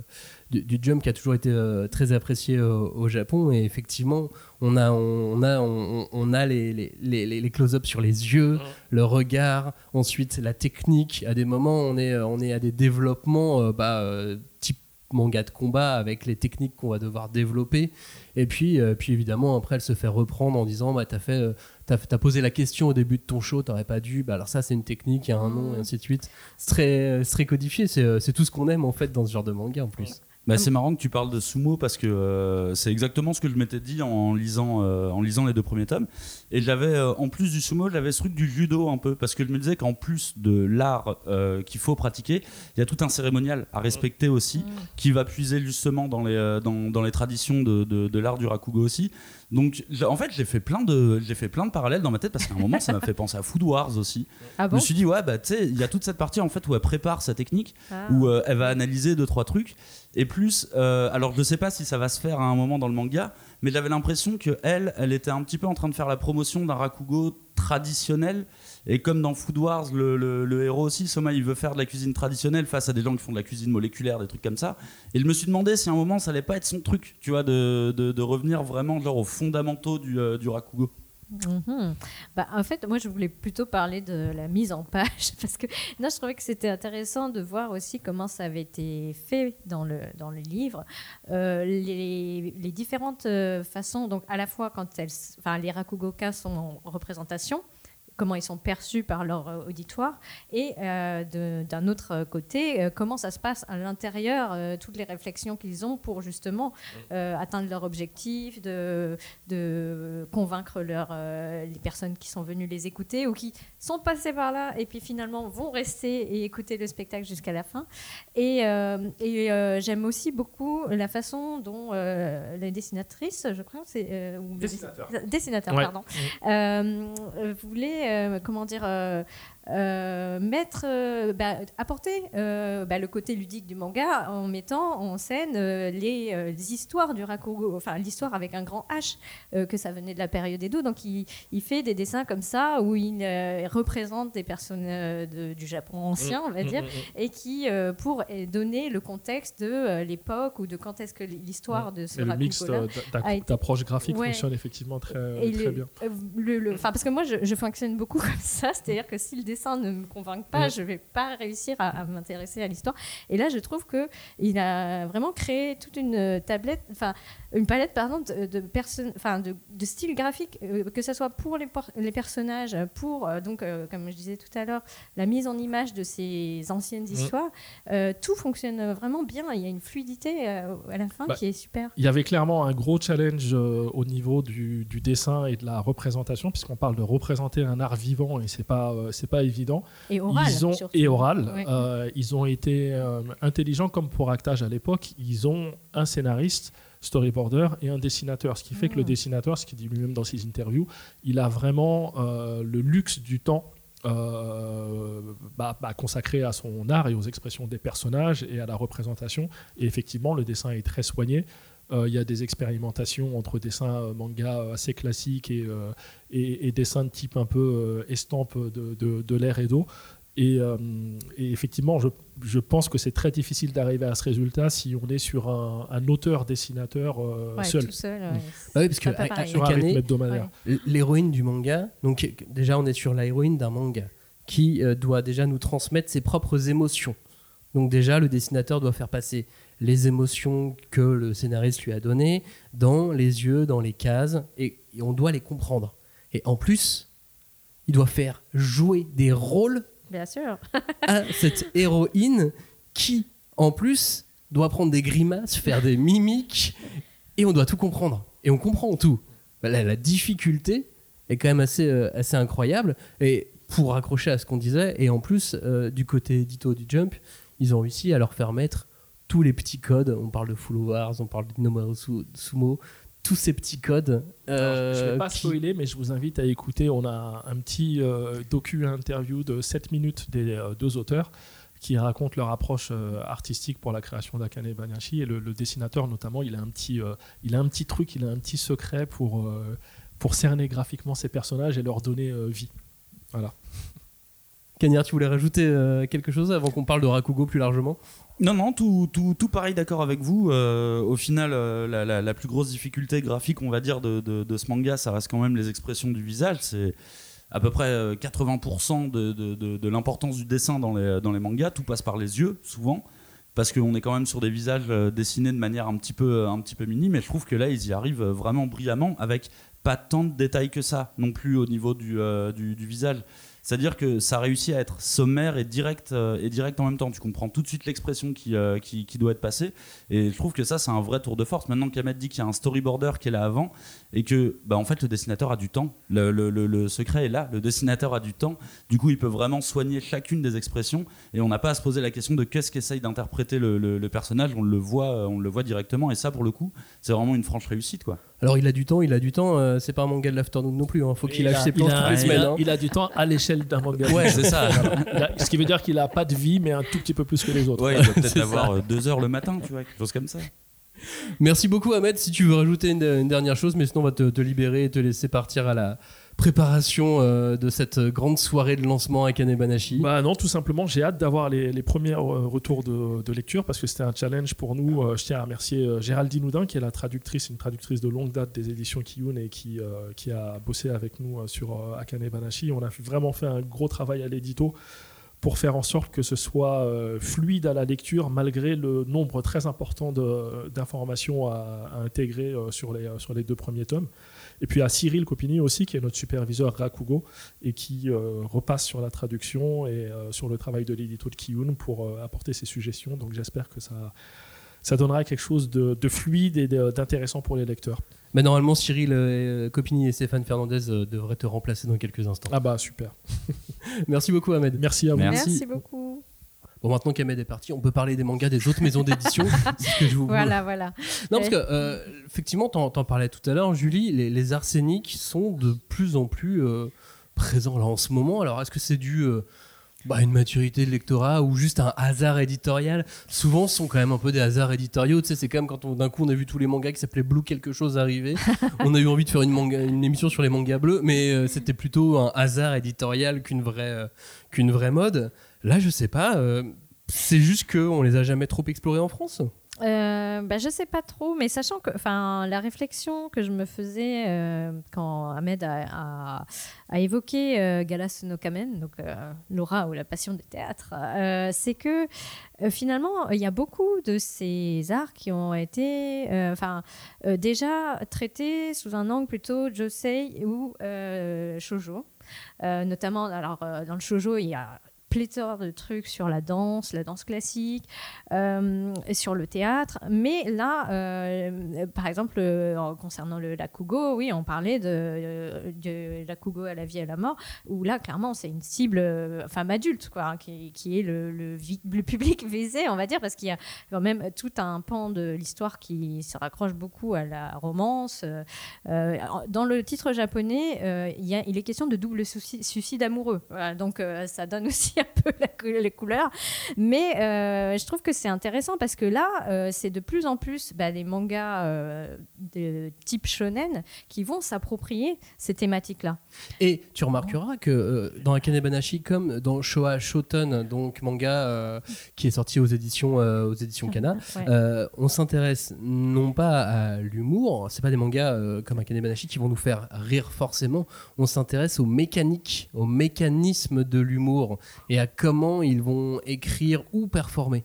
du, du Jump qui a toujours été euh, très apprécié euh, au Japon. Et effectivement, on a, on a, on, on a les, les, les, les close-ups sur les yeux, le regard, ensuite la technique. À des moments, on est, on est à des développements euh, bah, euh, type manga de combat avec les techniques qu'on va devoir développer. Et puis, euh, puis évidemment, après, elle se fait reprendre en disant bah, T'as fait. euh, T'as, posé la question au début de ton show, t'aurais pas dû. Bah alors ça, c'est une technique, il y a un nom, et ainsi de suite. C'est très, c'est très codifié. C'est, euh, c'est tout ce qu'on aime en fait dans ce genre de manga en plus. Bah, c'est marrant que tu parles de sumo parce que euh, c'est exactement ce que je m'étais dit en lisant, euh, en lisant les deux premiers tomes. Et j'avais, euh, en plus du sumo, j'avais ce truc du judo un peu parce que je me disais qu'en plus de l'art qu'il faut pratiquer, il y a tout un cérémonial à respecter aussi qui va puiser justement dans les, dans, dans les traditions de, de, de l'art du rakugo aussi. Donc en fait, j'ai fait, plein de- j'ai fait plein de parallèles dans ma tête parce qu'à un moment, ça m'a fait penser à Food Wars aussi. Ah je me suis dit, ouais, bah tu sais, il y a toute cette partie en fait où elle prépare sa technique Ah. où euh, elle va analyser deux trois trucs et plus euh, alors je sais pas si ça va se faire à un moment dans le manga mais j'avais l'impression que elle elle était un petit peu en train de faire la promotion d'un rakugo traditionnel. Et comme dans Food Wars le, héros aussi Soma il veut faire de la cuisine traditionnelle face à des gens qui font de la cuisine moléculaire des trucs comme ça. Et je me suis demandé si à un moment ça allait pas être son truc tu vois de revenir vraiment genre aux fondamentaux du, euh, du rakugo Mhm. Bah, en fait, moi, je voulais plutôt parler de la mise en page parce que non, je trouvais que c'était intéressant de voir aussi comment ça avait été fait dans le, dans le livre. Euh, les, différentes euh, façons, donc à la fois quand elles, enfin, les Rakugoka sont en représentation, comment ils sont perçus par leur euh, auditoire, et euh, d'un autre côté, euh, comment ça se passe à l'intérieur, euh, toutes les réflexions qu'ils ont pour justement euh, atteindre leur objectif, de, de convaincre leur, les personnes qui sont venues les écouter ou qui sont passées par là et puis finalement vont rester et écouter le spectacle jusqu'à la fin. Et, et, j'aime aussi beaucoup la façon dont la dessinatrice, je crois, c'est Dessinateur. dessin- dessinateur, Ouais. pardon, voulait euh, comment dire euh, mettre euh, bah, apporter euh, bah, le côté ludique du manga en mettant en scène euh, les, euh, les histoires du rakugo enfin l'histoire avec un grand H euh, que ça venait de la période Edo donc il, il fait des dessins comme ça où il euh, représente des personnes euh, de- du Japon ancien on va Mm, dire mm, mm. et qui euh, pour donner le contexte de euh, l'époque ou de quand est-ce que l'histoire de ce Et le a été- d'approche graphique Ouais. fonctionne effectivement très, très le- bien. le- le- enfin, parce que moi, je, je fonctionne beaucoup comme ça, c'est-à-dire que si le dessin ne me convainc pas, Mm. je vais pas réussir à, à m'intéresser à l'histoire. Et là, je trouve que il a vraiment créé toute une tablette, enfin une palette, pardon, de, de styles graphiques, euh, que ce soit pour les, personnages, pour euh, donc, euh, comme je disais tout à l'heure, la mise en image de ces anciennes Mm. histoires. Tout fonctionne vraiment bien. Il y a une fluidité à la fin Bah, qui est super. Il y avait clairement un gros challenge au niveau du, du dessin et de la représentation, puisqu'on parle de représenter un art vivant et c'est pas c'est pas évident. Et oral. Ils ont surtout. et oral. Ouais. ils ont été intelligents comme pour Actage à l'époque. Ils ont un scénariste, storyboarder et un dessinateur, ce qui fait que le Mm. dessinateur, ce qu'il dit lui-même dans ses interviews, il a vraiment euh, le luxe du temps. euh, bah, bah, consacré à son art et aux expressions des personnages et à la représentation. Et effectivement, le dessin est très soigné. Euh, Il y a des expérimentations entre dessins euh, manga assez classiques et, et, et dessins de type un peu estampe de, de, de l'air et d'eau. Et, euh, et effectivement, je, je pense que c'est très difficile d'arriver à ce résultat si on est sur un, un auteur-dessinateur euh, Ouais, seul, tout seul. ouais. Bah oui, parce que à- sur un rythme hebdomadaire. Ouais. l'héroïne du manga, donc déjà on est sur l'héroïne d'un manga qui euh, doit déjà nous transmettre ses propres émotions. Donc déjà le dessinateur doit faire passer les émotions que le scénariste lui a données dans les yeux, dans les cases, et, et on doit les comprendre. Et en plus, il doit faire jouer des rôles Bien sûr. à cette héroïne qui, en plus, doit prendre des grimaces, faire des mimiques, et on doit tout comprendre. Et on comprend tout. La, la difficulté est quand même assez, euh, assez incroyable. Et pour raccrocher à ce qu'on disait, et en plus, euh, du côté édito du Jump, ils ont réussi à leur faire mettre tous les petits codes. On parle de Full Wars, on parle de Nomaru Su- Sumo, tous ces petits codes. Alors, je ne euh, vais pas qui- spoiler, mais je vous invite à écouter. On a un petit euh, docu-interview de 7 minutes des euh, deux auteurs qui racontent leur approche euh, artistique pour la création d'Akane Banashi. Et le, le dessinateur, notamment, il a, un petit, euh, il a un petit truc, il a un petit secret pour, euh, pour cerner graphiquement ses personnages et leur donner euh, vie. Voilà. Cagnard, tu voulais rajouter euh, quelque chose avant qu'on parle de Rakugo plus largement? Non, non, tout, tout, tout pareil, d'accord avec vous. Euh, au final, euh, la, plus grosse difficulté graphique, on va dire, de, ce manga, ça reste quand même les expressions du visage. C'est à peu près euh, 80% de, l'importance du dessin dans les, mangas. Tout passe par les yeux, souvent. parce qu'on est quand même sur des visages dessinés de manière un petit peu, un petit peu minime. Et je trouve que là, ils y arrivent vraiment brillamment avec pas tant de détails que ça non plus au niveau du visage. C'est-à-dire que ça réussit à être sommaire et direct, euh, et direct en même temps. Tu comprends tout de suite l'expression qui, euh, qui, qui doit être passée. Et je trouve que ça, c'est un vrai tour de force. Maintenant qu'Ahmed dit qu'il y a un storyboarder qui est là avant, et que bah, en fait, le dessinateur a du temps. Le, le- le- le secret est là. Le dessinateur a du temps. Du coup, il peut vraiment soigner chacune des expressions. Et on n'a pas à se poser la question de qu'est-ce qu'essaye d'interpréter le, le- le personnage. On le, voit, euh, on le voit directement. Et ça, pour le coup, c'est vraiment une franche réussite. Quoi. Alors il a du temps, il a du temps, euh, c'est pas un manga de l'afternoon non plus, hein. faut qu'il Il lâche a- ses plans il a- toutes les il semaines. a- hein. Il a du temps à l'échelle d'un manga. Ouais, c'est ça. A- ce qui veut dire qu'il a pas de vie, mais un tout petit peu plus que les autres. Ouais, il doit peut-être avoir ça. euh, deux heures le matin, tu vois, quelque chose comme ça. Merci beaucoup Ahmed, si tu veux rajouter une, dernière chose, mais sinon on va te, libérer et te laisser partir à la préparation euh, de cette grande soirée de lancement à Kanebanashi. Bah non, tout simplement, j'ai hâte d'avoir les, premiers euh, retours de, lecture parce que c'était un challenge pour nous. Euh, je tiens à remercier Géraldine Houdin, qui est la traductrice, une traductrice de longue date des éditions Kiyun et qui, qui a bossé avec nous sur Akane Banashi. On a vraiment fait un gros travail à l'édito pour faire en sorte que ce soit euh, fluide à la lecture malgré le nombre très important d'informations à, intégrer euh, sur, les, euh, sur les deux premiers tomes. Et puis à Cyril Copini aussi, qui est notre superviseur Rakugo, et qui repasse sur la traduction et sur le travail de l'édito de Kiyun pour apporter ses suggestions. Donc j'espère que ça, ça donnera quelque chose de, de fluide et d'intéressant pour les lecteurs. Mais normalement Cyril euh, Copini et Stéphane Fernandez euh, devraient te remplacer dans quelques instants. Ah bah super. Merci beaucoup Ahmed. Merci à vous. Merci beaucoup. Bon maintenant qu'Ahmed est parti, on peut parler des mangas des autres maisons d'édition. c'est ce que je vous Voilà, voilà. Non, parce que, euh, effectivement, t'en t'en parlais tout à l'heure, Julie, les, les arséniques sont de plus en plus euh, présents là en ce moment. Alors, est-ce que c'est dû euh, bah, une maturité de lectorat ou juste un hasard éditorial Souvent, ce sont quand même un peu des hasards éditoriaux. Tu sais, c'est quand on- d'un coup on a vu tous les mangas qui s'appelaient Blue quelque chose arriver. on a eu envie de faire une, manga- une émission sur les mangas bleus, mais euh, c'était plutôt un hasard éditorial qu'une vraie, euh, qu'une vraie mode. Là, je sais pas. euh, c'est juste qu'on les a jamais trop explorés en France. Euh, bah, je sais pas trop, mais sachant que la réflexion que je me faisais euh, quand Ahmed a, évoqué euh, Galas no Kamen, donc euh, Laura ou la passion des théâtres, c'est que finalement, il y a beaucoup de ces arts qui ont été enfin, déjà traités sous un angle plutôt josei ou shoujo. Notamment, alors, dans le shoujo, il y a pléthore de trucs sur la danse, la danse classique, euh, sur le théâtre. Mais là, euh, par exemple, euh, concernant le Lakugo, oui, on parlait de, de Lakugo à la vie et à la mort, où là, clairement, c'est une cible femme adulte, quoi, hein, qui, est le, le, public visé, on va dire, parce qu'il y a quand même tout un pan de l'histoire qui se raccroche beaucoup à la romance. Dans le titre japonais, il, est question de double suicide amoureux. Donc, ça donne aussi un peu la les couleurs. Mais euh, je trouve que c'est intéressant parce que là, euh, c'est de plus en plus bah, des mangas euh, de type shonen qui vont s'approprier ces thématiques-là. Et tu remarqueras que dans Akane Banashi, comme dans Showa Shoten, donc manga qui est sorti aux éditions, aux éditions Kana, Ouais. on s'intéresse non pas à l'humour, c'est pas des mangas euh, comme Akane Banashi qui vont nous faire rire forcément, on s'intéresse aux mécaniques, aux mécanismes de l'humour et à comment ils vont écrire ou performer.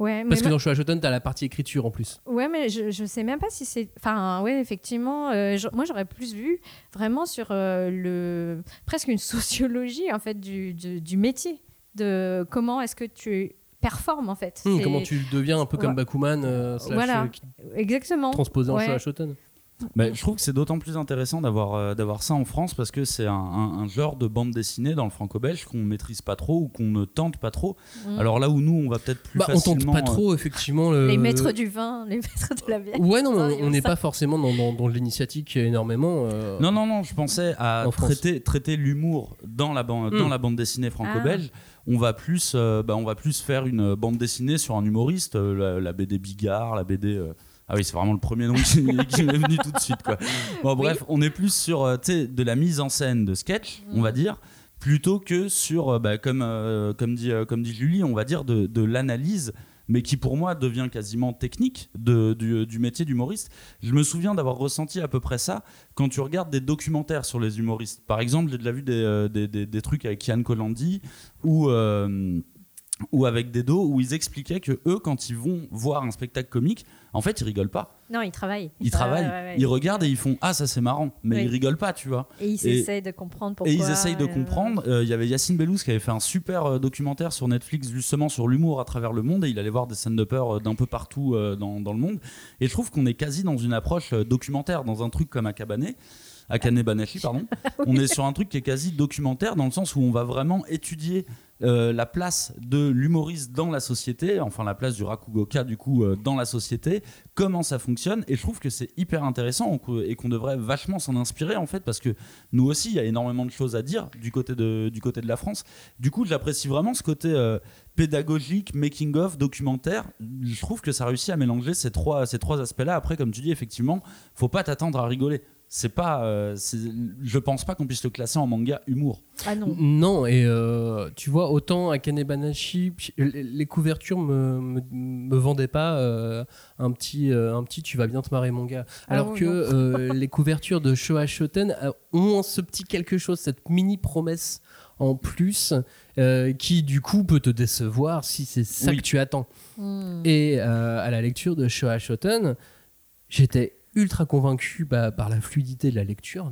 Ouais, mais Parce que dans Showa Shoten, t'as la partie écriture en plus. Ouais, mais je, je sais même pas si c'est. Enfin, ouais, effectivement, euh, je- moi j'aurais plus vu vraiment sur euh, le presque une sociologie en fait du, du, du métier, de comment est-ce que tu performes en fait. C'est- comment tu deviens un peu comme Ouais. Bakuman, euh, slash, Voilà. euh, Exactement. transposé en Ouais. Showa Shoten. Mais je trouve que c'est d'autant plus intéressant d'avoir euh, d'avoir ça en France parce que c'est un, un- un genre de bande dessinée dans le franco-belge qu'on maîtrise pas trop ou qu'on ne tente pas trop. Mm. Alors là où nous on va peut-être plus Bah, on tente facilement. pas euh, trop, effectivement. Le... Les maîtres du vin, les maîtres de la bière. Ouais, non, on- n'est pas forcément dans, dans, dans l'initiatique énormément. euh, Non, non, non, je pensais à traiter, traiter l'humour dans, la ban- Mm. dans la bande dessinée franco-belge. On, va plus, euh, bah, on va plus faire une bande dessinée sur un humoriste, euh, la, la BD Bigard, la BD. Ah oui, c'est vraiment le premier nom qui, qui m'est venu tout de suite. Quoi. Bon, bref, on est plus sur euh, de la mise en scène de sketch, on va dire, plutôt que sur, euh, bah, comme, euh, comme, dit, euh, comme dit Julie, on va dire de, de l'analyse mais qui pour moi devient quasiment technique de- du, du métier d'humoriste. Je me souviens d'avoir ressenti à peu près ça quand tu regardes des documentaires sur les humoristes. Par exemple, j'ai déjà vu des, des, des- des trucs avec Yann Colandi ou, ou avec des dos où ils expliquaient que eux, quand ils vont voir un spectacle comique, en fait, ils rigolent pas. Non, ils travaillent. Ils travaillent, Ouais, ouais, ouais. ils regardent et ils font ah ça c'est marrant, mais Oui. ils rigolent pas, tu vois. Et ils essayent de comprendre pourquoi. Et ils essayent de euh, comprendre. Euh, Il y avait Yacine Bellouz qui avait fait un super euh, documentaire sur Netflix justement sur l'humour à travers le monde et il allait voir des scènes de peur d'un peu partout dans, dans le monde. Et je trouve qu'on est quasi dans une approche documentaire, dans un truc comme Akabane. Akane Banashi, pardon. On est sur un truc qui est quasi documentaire dans le sens où on va vraiment étudier euh, la place de l'humoriste dans la société, enfin la place du Rakugoka du coup euh, dans la société, comment ça fonctionne. Et je trouve que c'est hyper intéressant et qu'on devrait vachement s'en inspirer en fait parce que nous aussi il y a énormément de choses à dire du côté de, du côté de la France. Du coup j'apprécie vraiment ce côté euh, pédagogique, making of, documentaire. Je trouve que ça réussit à mélanger ces trois, ces trois aspects-là. Après comme tu dis effectivement, faut pas t'attendre à rigoler. C'est pas, euh, je pense pas qu'on puisse le classer en manga humour. Ah non. Non, et euh, tu vois, autant Akane Banashi, puis les couvertures me, me, me vendaient pas euh, un, petit, euh, un petit tu vas bien te marrer mon gars. Ah Alors que euh, les couvertures de Showa Shoten euh, ont ce petit quelque chose, cette mini promesse en plus euh, qui du coup peut te décevoir si c'est ça Oui. que tu attends. Hmm. Et euh, à la lecture de Showa Shoten, j'étais ultra convaincu bah, par la fluidité de la lecture.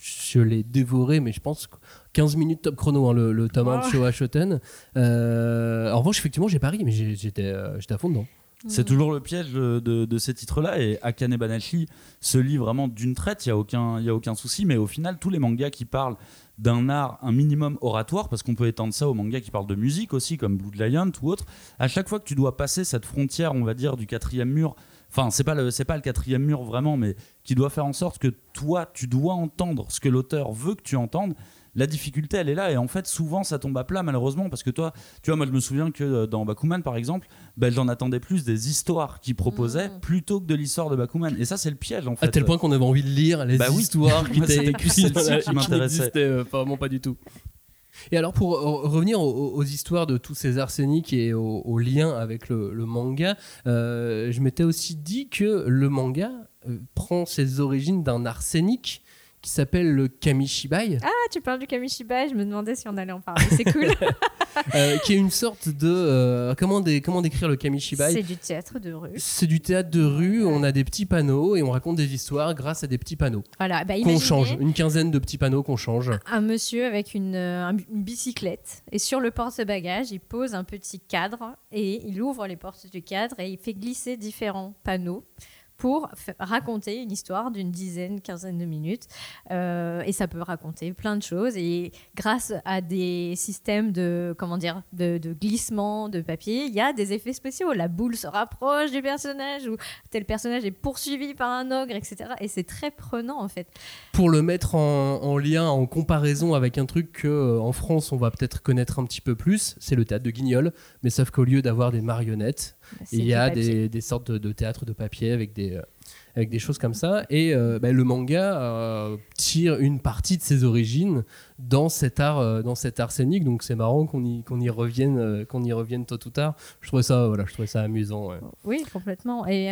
Je l'ai dévoré, mais je pense que 15 minutes top chrono, hein, le, le tome 1 de Ah. Showa Shoten. Euh, en revanche, effectivement, j'ai pas ri, mais j'étais euh, j'étais à fond dedans. C'est toujours le piège de, de- de ces titres-là. Et Akane Banashi se lit vraiment d'une traite, il n'y a, aucun- y a aucun souci. Mais au final, tous les mangas qui parlent d'un art un minimum oratoire, parce qu'on peut étendre ça aux mangas qui parlent de musique aussi, comme Blue Giant ou autre, à chaque fois que tu dois passer cette frontière, on va dire, du quatrième mur, enfin, c'est pas, le- c'est pas le quatrième mur vraiment, mais qui doit faire en sorte que toi, tu dois entendre ce que l'auteur veut que tu entendes. La difficulté, elle est là, et en fait, souvent, ça tombe à plat, malheureusement, parce que toi, tu vois, moi, je me souviens que euh, dans Bakuman, par exemple, ben, j'en attendais plus des histoires qu'il proposait Mm. plutôt que de l'histoire de Bakuman. Et ça, c'est le piège, en fait. À tel point qu'on avait envie de lire les Bah oui. histoires qui Moi, étaient c'était écrites qui m'intéressait. n'existaient, euh, vraiment pas du tout. Et alors, pour revenir aux, histoires de tous ces arseniques et aux, liens avec le, manga, euh, je m'étais aussi dit que le manga euh, prend ses origines d'un arsenic qui s'appelle le Kamishibai, Ah, tu parles du Kamishibai, je me demandais si on allait en parler. C'est cool. euh, qui est une sorte de. euh, comment, dé- comment décrire le Kamishibai? C'est du théâtre de rue. C'est du théâtre de rue, on a des petits panneaux et on raconte des histoires grâce à des petits panneaux Voilà, bah, qu'on change, une quinzaine de petits panneaux qu'on change. un monsieur avec une, euh, une bicyclette et sur le porte-bagages, il pose un petit cadre et il ouvre les portes du cadre et il fait glisser différents panneaux pour raconter une histoire d'une dizaine, quinzaine de minutes. Euh, et ça peut raconter plein de choses. Et grâce à des systèmes de, comment dire, de, de glissement de papier, il y a des effets spéciaux. La boule se rapproche du personnage ou tel personnage est poursuivi par un ogre, etc. Et c'est très prenant en fait. pour le mettre en, en lien, en comparaison avec un truc que euh, France on va peut-être connaître un petit peu plus, c'est le théâtre de Guignol, mais sauf qu'au lieu d'avoir des marionnettes, il y a des, des sortes de, de théâtre de papier avec des, euh, avec des choses comme ça. Et euh, bah, le manga euh, tire une partie de ses origines dans cet art, euh, dans cet art scénique. Donc c'est marrant qu'on y, qu'on y revienne, qu'on y revienne tôt ou tard. Je trouvais ça, voilà, je trouvais ça amusant. ouais. Oui, complètement. Et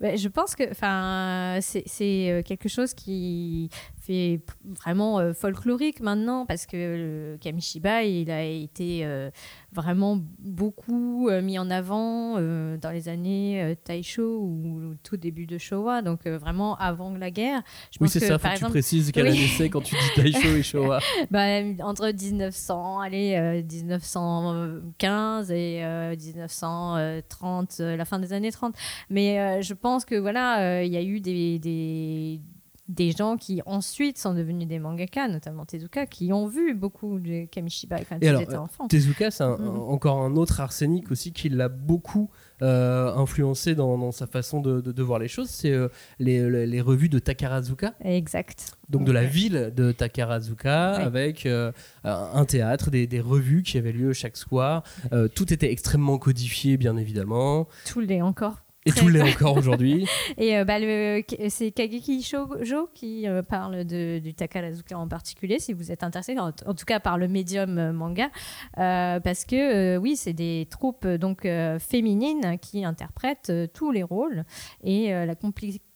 bah, je pense que enfin, c'est quelque chose qui fait vraiment euh, folklorique maintenant parce que le Kamishiba, il a été euh, vraiment beaucoup euh, mis en avant euh, dans les années euh, Taisho ou tout début de Showa, donc euh, vraiment avant la guerre. Je Oui, c'est ça, faut par que tu exemple, précises quelle Oui. année c'est quand tu dis Taisho et Showa. bah, entre 1900, allez, euh, 1915 et euh, 1930, euh, la fin des années 30. Mais euh, je pense que voilà, euh, il y a eu des, des, des gens qui ensuite sont devenus des mangaka, notamment Tezuka, qui ont vu beaucoup de Kamishiba quand Et ils alors, étaient enfants. Tezuka, c'est Mhm. encore un autre arsenic aussi qui l'a beaucoup euh, influencé dans, dans sa façon de, de- de voir les choses. C'est euh, les, les- les revues de Takarazuka, Exact. donc de la ville de Takarazuka, Ouais. avec euh, un théâtre, des, des revues qui avaient lieu chaque soir. Tout était extrêmement codifié, bien évidemment, Tout l'est encore. Et tout l'est encore aujourd'hui. Et euh, bah, le- c'est Kageki Shoujo qui euh, parle de, du Takarazuka en particulier, si vous êtes intéressé, en, en tout cas par le médium euh, manga, Euh, parce que euh, oui, c'est des troupes euh, donc euh, féminines qui interprètent euh, tous les rôles. Et euh, la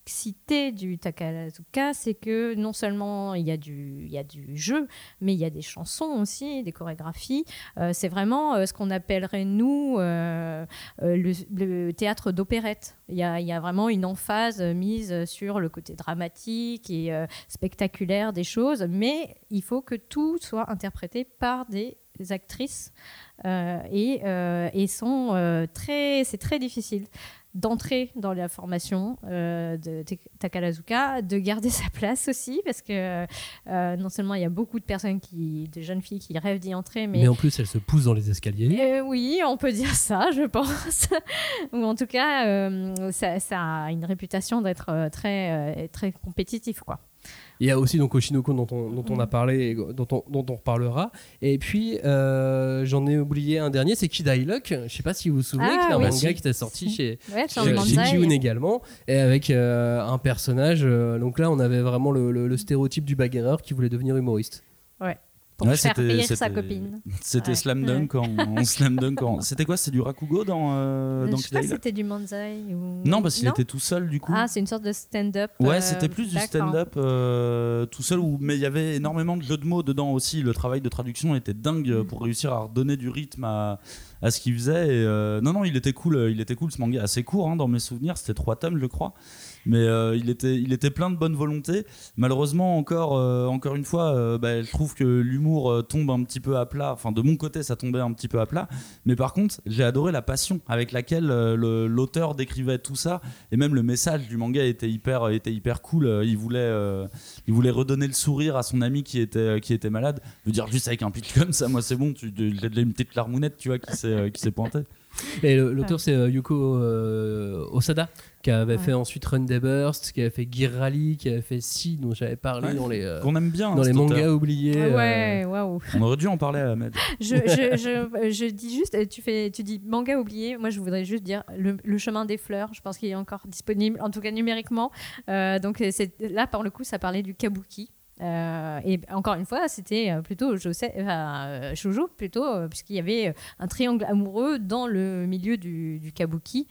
complexité du Takarazuka, c'est que non seulement il y, a du, il y a du jeu, mais il y a des chansons aussi, des chorégraphies. Euh, c'est vraiment euh, ce qu'on appellerait, nous, euh, le, le théâtre d'opérette. Il y, a, il y a vraiment une emphase mise sur le côté dramatique et spectaculaire des choses, mais il faut que tout soit interprété par des actrices et, et sont très, c'est très difficile d'entrer dans la formation euh, de Takarazuka, de garder sa place aussi, parce que euh, non seulement il y a beaucoup de personnes, qui, de jeunes filles qui rêvent d'y entrer, mais, Mais en plus, elle se pousse dans les escaliers. euh, oui, on peut dire ça, je pense. Ou en tout cas, euh, ça, ça a une réputation d'être euh, très, euh, très compétitif, quoi. Il y a aussi donc Oshinoko dont on, dont on a parlé et dont on, dont on reparlera. Et puis euh, j'en ai oublié un dernier, c'est Kid Luck. Je sais pas si vous vous souvenez, Ah, qui est un oui. manga qui était sorti chez, Ouais, chez, chez également, et avec euh, un personnage. euh, donc là, on avait vraiment le, le- le stéréotype du bagarreur qui voulait devenir humoriste. Pour Ouais, faire rire sa copine. C'était Ouais. Slam Dunk en, en Slam Dunk en- C'était quoi C'est du Rakugo dans, euh, dans je sais c'était du manzai ou... Non, parce qu'il était tout seul du coup. Ah, c'est une sorte de stand-up. Ouais, euh, c'était plus du stand-up euh, tout seul, où, mais il y avait énormément de jeux de mots dedans aussi. Le travail de traduction était dingue euh, pour réussir à redonner du rythme à, à ce qu'il faisait. Et, euh, non, non, il était cool. Il était cool ce manga, assez court hein, dans mes souvenirs. C'était trois tomes, je crois. Mais euh, il, était, il était plein de bonne volonté. Malheureusement, encore, euh, encore une fois, euh, bah, je trouve que l'humour tombe un petit peu à plat. Enfin, de mon côté, ça tombait un petit peu à plat. Mais par contre, j'ai adoré la passion avec laquelle le- l'auteur décrivait tout ça. Et même le message du manga était hyper, était hyper cool. Il voulait, il voulait redonner le sourire à son ami qui était, qui était malade. Je veux dire, juste avec un pitch comme ça, moi, c'est bon. Tu, j'ai une petite larmounette, tu vois, qui s'est, pointée. Et l'auteur, c'est Yuko Osada, qui avait Ouais. fait ensuite Run Day Burst, qui avait fait Gear Rally, qui avait fait Si, dont j'avais parlé Ouais. dans les, euh, Qu'on aime bien. dans hein, les cet mangas auteur. oubliés. euh, Ouais, waouh. On aurait dû en parler à Ahmed. Je, je, je, je dis juste, euh, tu, fais, tu dis manga oublié. Moi, je voudrais juste dire le, le chemin des fleurs. Je pense qu'il est encore disponible, en tout cas numériquement. Euh, donc, c'est- là, par le coup, ça parlait du kabuki. Euh, et encore une fois, c'était plutôt José, enfin, shoujo, plutôt, puisqu'il y avait un triangle amoureux dans le milieu du, du kabuki.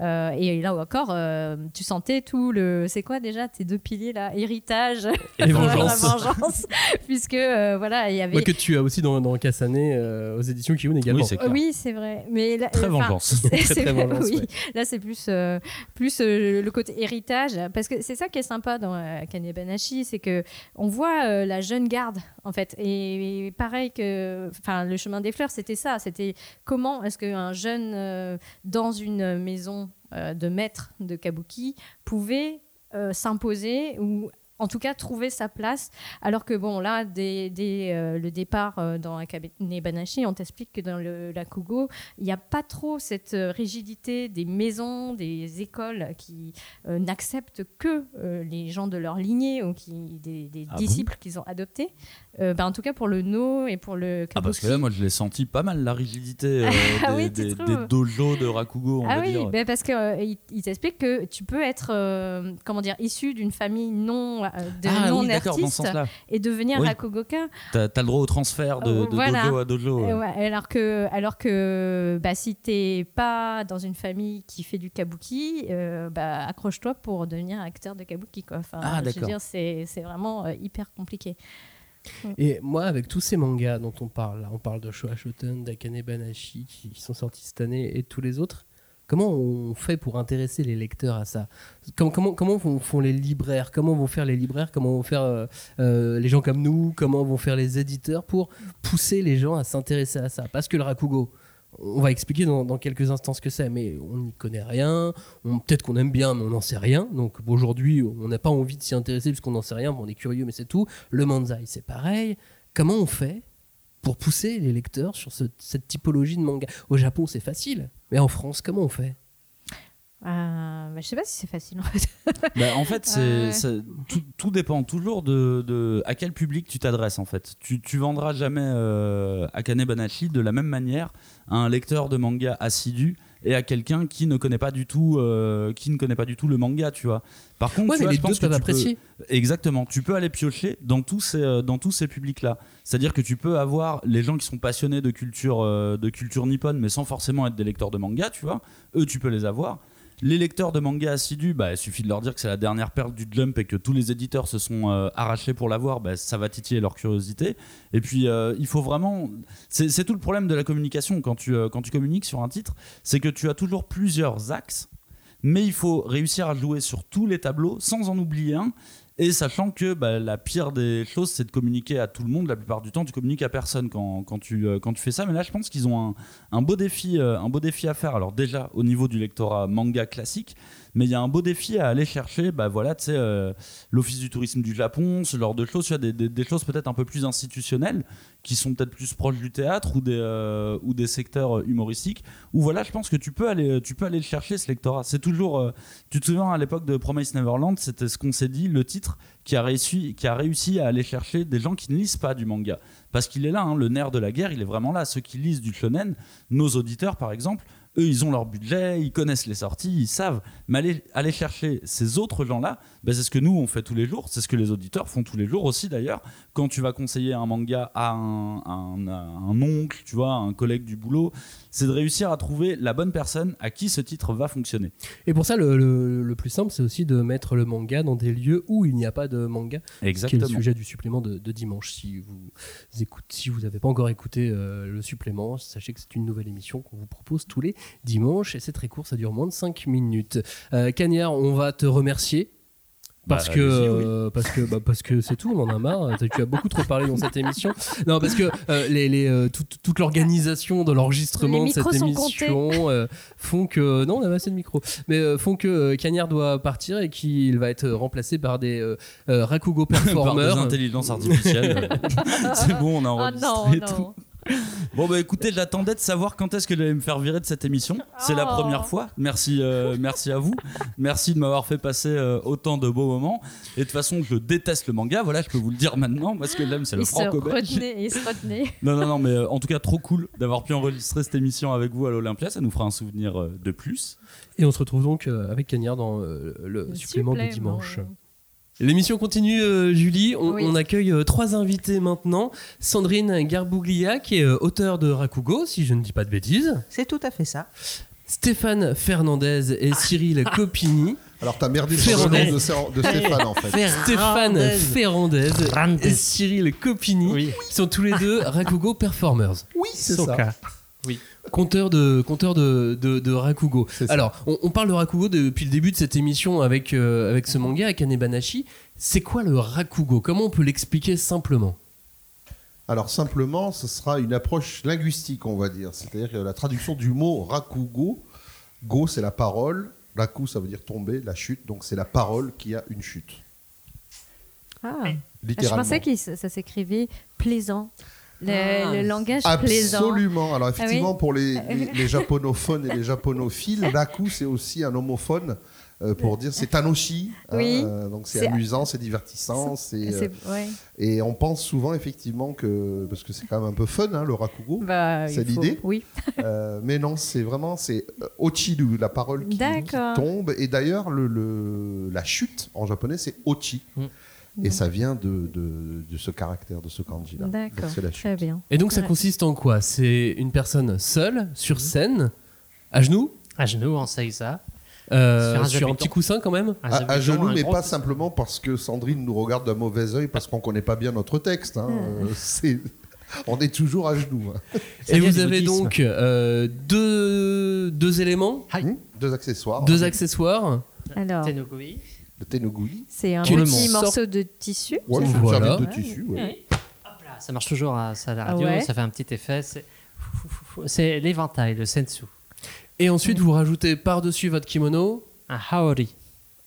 Euh, et là encore, euh, tu sentais tout le. C'est quoi déjà tes deux piliers là? Héritage Et vengeance. La vengeance. Puisque euh, voilà, il y avait. Ouais, que tu as aussi dans, dans euh, aux éditions Kiun également. Oui, c'est clair. Oui, c'est vrai. Mais là, Très euh, vengeance. c'est- Très, très vrai, vengeance, oui. ouais. Là, c'est plus, euh, plus euh, le côté héritage. Parce que c'est ça qui est sympa dans euh, Kane Banashi, c'est que on voit euh, la jeune garde, en fait. Et, et pareil que enfin, le chemin des fleurs, c'était ça. C'était comment est-ce qu'un jeune euh, dans une maison de maître de kabuki pouvait euh, s'imposer ou en tout cas trouver sa place. Alors que bon, là, dès, dès, euh, le départ euh, dans Akane Banashi, on t'explique que dans le, la Kugo, il n'y a pas trop cette euh, rigidité des maisons, des écoles qui euh, n'acceptent que les gens de leur lignée ou qui, des, des Ah bon disciples qu'ils ont adoptés. Bah, en tout cas pour le No et pour le Kabuki. Ah, parce que là, moi, je l'ai senti pas mal la rigidité Ah des, oui, des- des dojos de Rakugo, on Ah va oui, dire. ben parce qu'il il, il t'explique que tu peux être comment dire issu d'une famille non euh, de ah non oui, sens-là. et devenir Oui. Rakugoka. T'as as le droit au transfert de, Euh, de voilà. dojo à dojo. ouais. Euh, ouais, alors que, alors que bah, si t'es pas dans une famille qui fait du kabuki, euh, bah, accroche-toi pour devenir acteur de kabuki. Quoi. Enfin, Ah, je veux dire, c'est c'est vraiment euh, hyper compliqué. Et moi, avec tous ces mangas dont on parle, là, on parle de Showa Shoten, d'Akane Banashi qui, qui sont sortis cette année et tous les autres, comment on fait pour intéresser les lecteurs à ça comment, font, les libraires Comment vont faire les libraires Comment vont faire euh, euh, les gens comme nous Comment vont faire les éditeurs pour pousser les gens à s'intéresser à ça Parce que le Rakugo, on va expliquer dans, quelques instants ce que c'est, mais on n'y connaît rien. Peut-être qu'on aime bien, mais on n'en sait rien. Donc aujourd'hui, on n'a pas envie de s'y intéresser parce qu'on n'en sait rien. On est curieux, mais c'est tout. Le manzai, c'est pareil. Comment on fait pour pousser les lecteurs sur ce- cette typologie de manga Au Japon, c'est facile, mais en France, comment on fait? Euh, bah, je sais pas si c'est facile en fait. Bah, en fait, tout, tout dépend toujours de, de à quel public tu t'adresses. En fait, tu, tu vendras jamais euh, Akane Banashi de la même manière à un lecteur de manga assidu et à quelqu'un qui ne connaît pas du tout, euh, qui ne connaît pas du tout le manga, tu vois. Par contre, Ouais, tu mais vois, les je deux pense que tu peux-. Exactement. Tu peux aller piocher dans tous ces, euh, dans tous ces publics-là. C'est-à-dire que tu peux avoir les gens qui sont passionnés de culture, euh, de culture nippone, mais sans forcément être des lecteurs de manga, tu vois. Eux, tu peux les avoir. Les lecteurs de manga assidus, bah, il suffit de leur dire que c'est la dernière perle du Jump et que tous les éditeurs se sont euh, arrachés pour l'avoir, bah, ça va titiller leur curiosité. Et puis, euh, il faut vraiment. C'est tout le problème de la communication quand tu, euh, quand tu communiques sur un titre, c'est que tu as toujours plusieurs axes, mais il faut réussir à jouer sur tous les tableaux sans en oublier un. Et sachant que bah, la pire des choses, c'est de communiquer à tout le monde. La plupart du temps, tu communiques à personne quand, euh, tu fais ça. Mais là, je pense qu'ils ont un, un beau défi, euh, un beau défi à faire. Alors déjà, au niveau du lectorat manga classique, mais il y a un beau défi à aller chercher, bah voilà, tu sais, euh, l'Office du tourisme du Japon, ce genre de choses, tu vois, des, choses peut-être un peu plus institutionnelles, qui sont peut-être plus proches du théâtre ou des, euh, ou des secteurs euh, humoristiques, où voilà, je pense que tu peux aller, tu peux aller le chercher, ce lectorat. C'est toujours, tu te souviens à l'époque de Promise Neverland, c'était ce qu'on s'est dit, le titre qui a, réussi, qui a réussi à aller chercher des gens qui ne lisent pas du manga. Parce qu'il est là, hein, le nerf de la guerre, il est vraiment là. Ceux qui lisent du shonen, nos auditeurs par exemple, eux, ils ont leur budget, ils connaissent les sorties, ils savent. Mais aller, aller chercher ces autres gens-là, ben, c'est ce que nous, on fait tous les jours. C'est ce que les auditeurs font tous les jours aussi, d'ailleurs. Quand tu vas conseiller un manga à un, un- à un oncle, tu vois, à un collègue du boulot, c'est de réussir à trouver la bonne personne à qui ce titre va fonctionner. Et pour ça, le, le- le plus simple, c'est aussi de mettre le manga dans des lieux où il n'y a pas de manga. Ce qui est Exactement. le sujet du supplément de, de dimanche. Si vous écoutez, si vous n'avez pas encore écouté euh, le supplément, sachez que c'est une nouvelle émission qu'on vous propose tous les dimanches et c'est très court, ça dure moins de 5 minutes. Euh, Cagnard, on va te remercier. Parce Bah, que, allez-y, oui. euh, parce que bah, parce que c'est tout, on en a marre. Tu as beaucoup trop parlé dans cette émission. Non, parce que euh, les, les, euh, toute, l'organisation de l'enregistrement de cette émission euh, font que non, on avait assez de micros, mais euh, font que euh, Cagnard doit partir et qu'il va être remplacé par des Rakugo Par performers. des intelligences artificielles. c'est bon, on a Oh enregistré non, tout. Bon bah écoutez, j'attendais de savoir quand est-ce que j'allais me faire virer de cette émission. C'est la Oh. première fois. Merci, euh, merci à vous. Merci de m'avoir fait passer euh, autant de beaux moments. Et de toute façon, je déteste le manga. Voilà, je peux vous le dire maintenant. Moi, ce que j'aime, c'est le Il se franco-belge. retenait, il se retenait. Non, non, non, mais euh, en tout cas, trop cool d'avoir pu enregistrer cette émission avec vous à l'Olympia. Ça nous fera un souvenir euh, de plus. Et on se retrouve donc euh, avec Cagnard dans euh, le, Le supplément, de dimanche. L'émission continue, euh, Julie. On, Oui. on accueille euh, trois invités maintenant. Sandrine Garbuglia, qui est euh, auteur de Rakugo, si je ne dis pas de bêtises. C'est tout à fait ça. Stéphane Fernandez et Cyril Copini. Alors t'as merdé sur le nom de, de Stéphane en fait. Stéphane Ferrandez et. Cyril Copini Oui. qui sont tous les deux Rakugo Performers. Oui, c'est ça. Compteur de, compteur de, de, de Rakugo. Alors, on, on parle de Rakugo depuis le début de cette émission avec, euh, avec ce manga, avec Anebanashi. C'est quoi le Rakugo? Comment on peut l'expliquer simplement? Alors simplement, ce sera une approche linguistique, on va dire. C'est-à-dire que la traduction du mot rakugo, go c'est la parole, raku ça veut dire tomber, la chute, donc c'est la parole qui a une chute. Ah. Je pensais que ça s'écrivait plaisant. Le, Ah. le langage plaisant. Absolument. Alors effectivement, Ah oui. pour les, les, les japonophones et les japonophiles, raku c'est aussi un homophone euh, pour dire c'est tanoshi. hein, Oui. euh, donc c'est amusant, c'est divertissant, c'est euh, ouais. et on pense souvent effectivement que parce que c'est quand même un peu fun hein, le rakugo. Bah, C'est l'idée Oui. Euh, mais non, c'est vraiment c'est ochiru, la parole qui, qui D'accord. tombe. Et d'ailleurs, le, le- la chute en japonais, c'est ochi. Mm. Et ça vient de, de, de ce caractère, de ce kanji-là. D'accord. c'est la chute. Très bien. Et donc, ça Ouais. consiste en quoi? C'est une personne seule, sur scène, à genoux, À genoux, en seiza. euh, Sur un sur un zabuton. petit coussin quand même? Un À, à genoux, mais pas simplement parce que Sandrine nous regarde d'un mauvais œil parce qu'on connaît pas bien notre texte. hein. Euh, c'est- on est toujours à genoux. hein. Et vous avez bouddhisme. donc euh, deux, deux éléments, Hmm Deux accessoires. deux accessoires. Alors, Tenogui. Le c'est un petit morceau de tissu. Ouais, c'est une Voilà. serviette de tissu. ouais. Hop là, Ça marche toujours à, ça, à la Ah radio, ouais. ça fait un petit effet. C'est c'est l'éventail, le sensu. Et ensuite, vous rajoutez par-dessus votre kimono Un haori.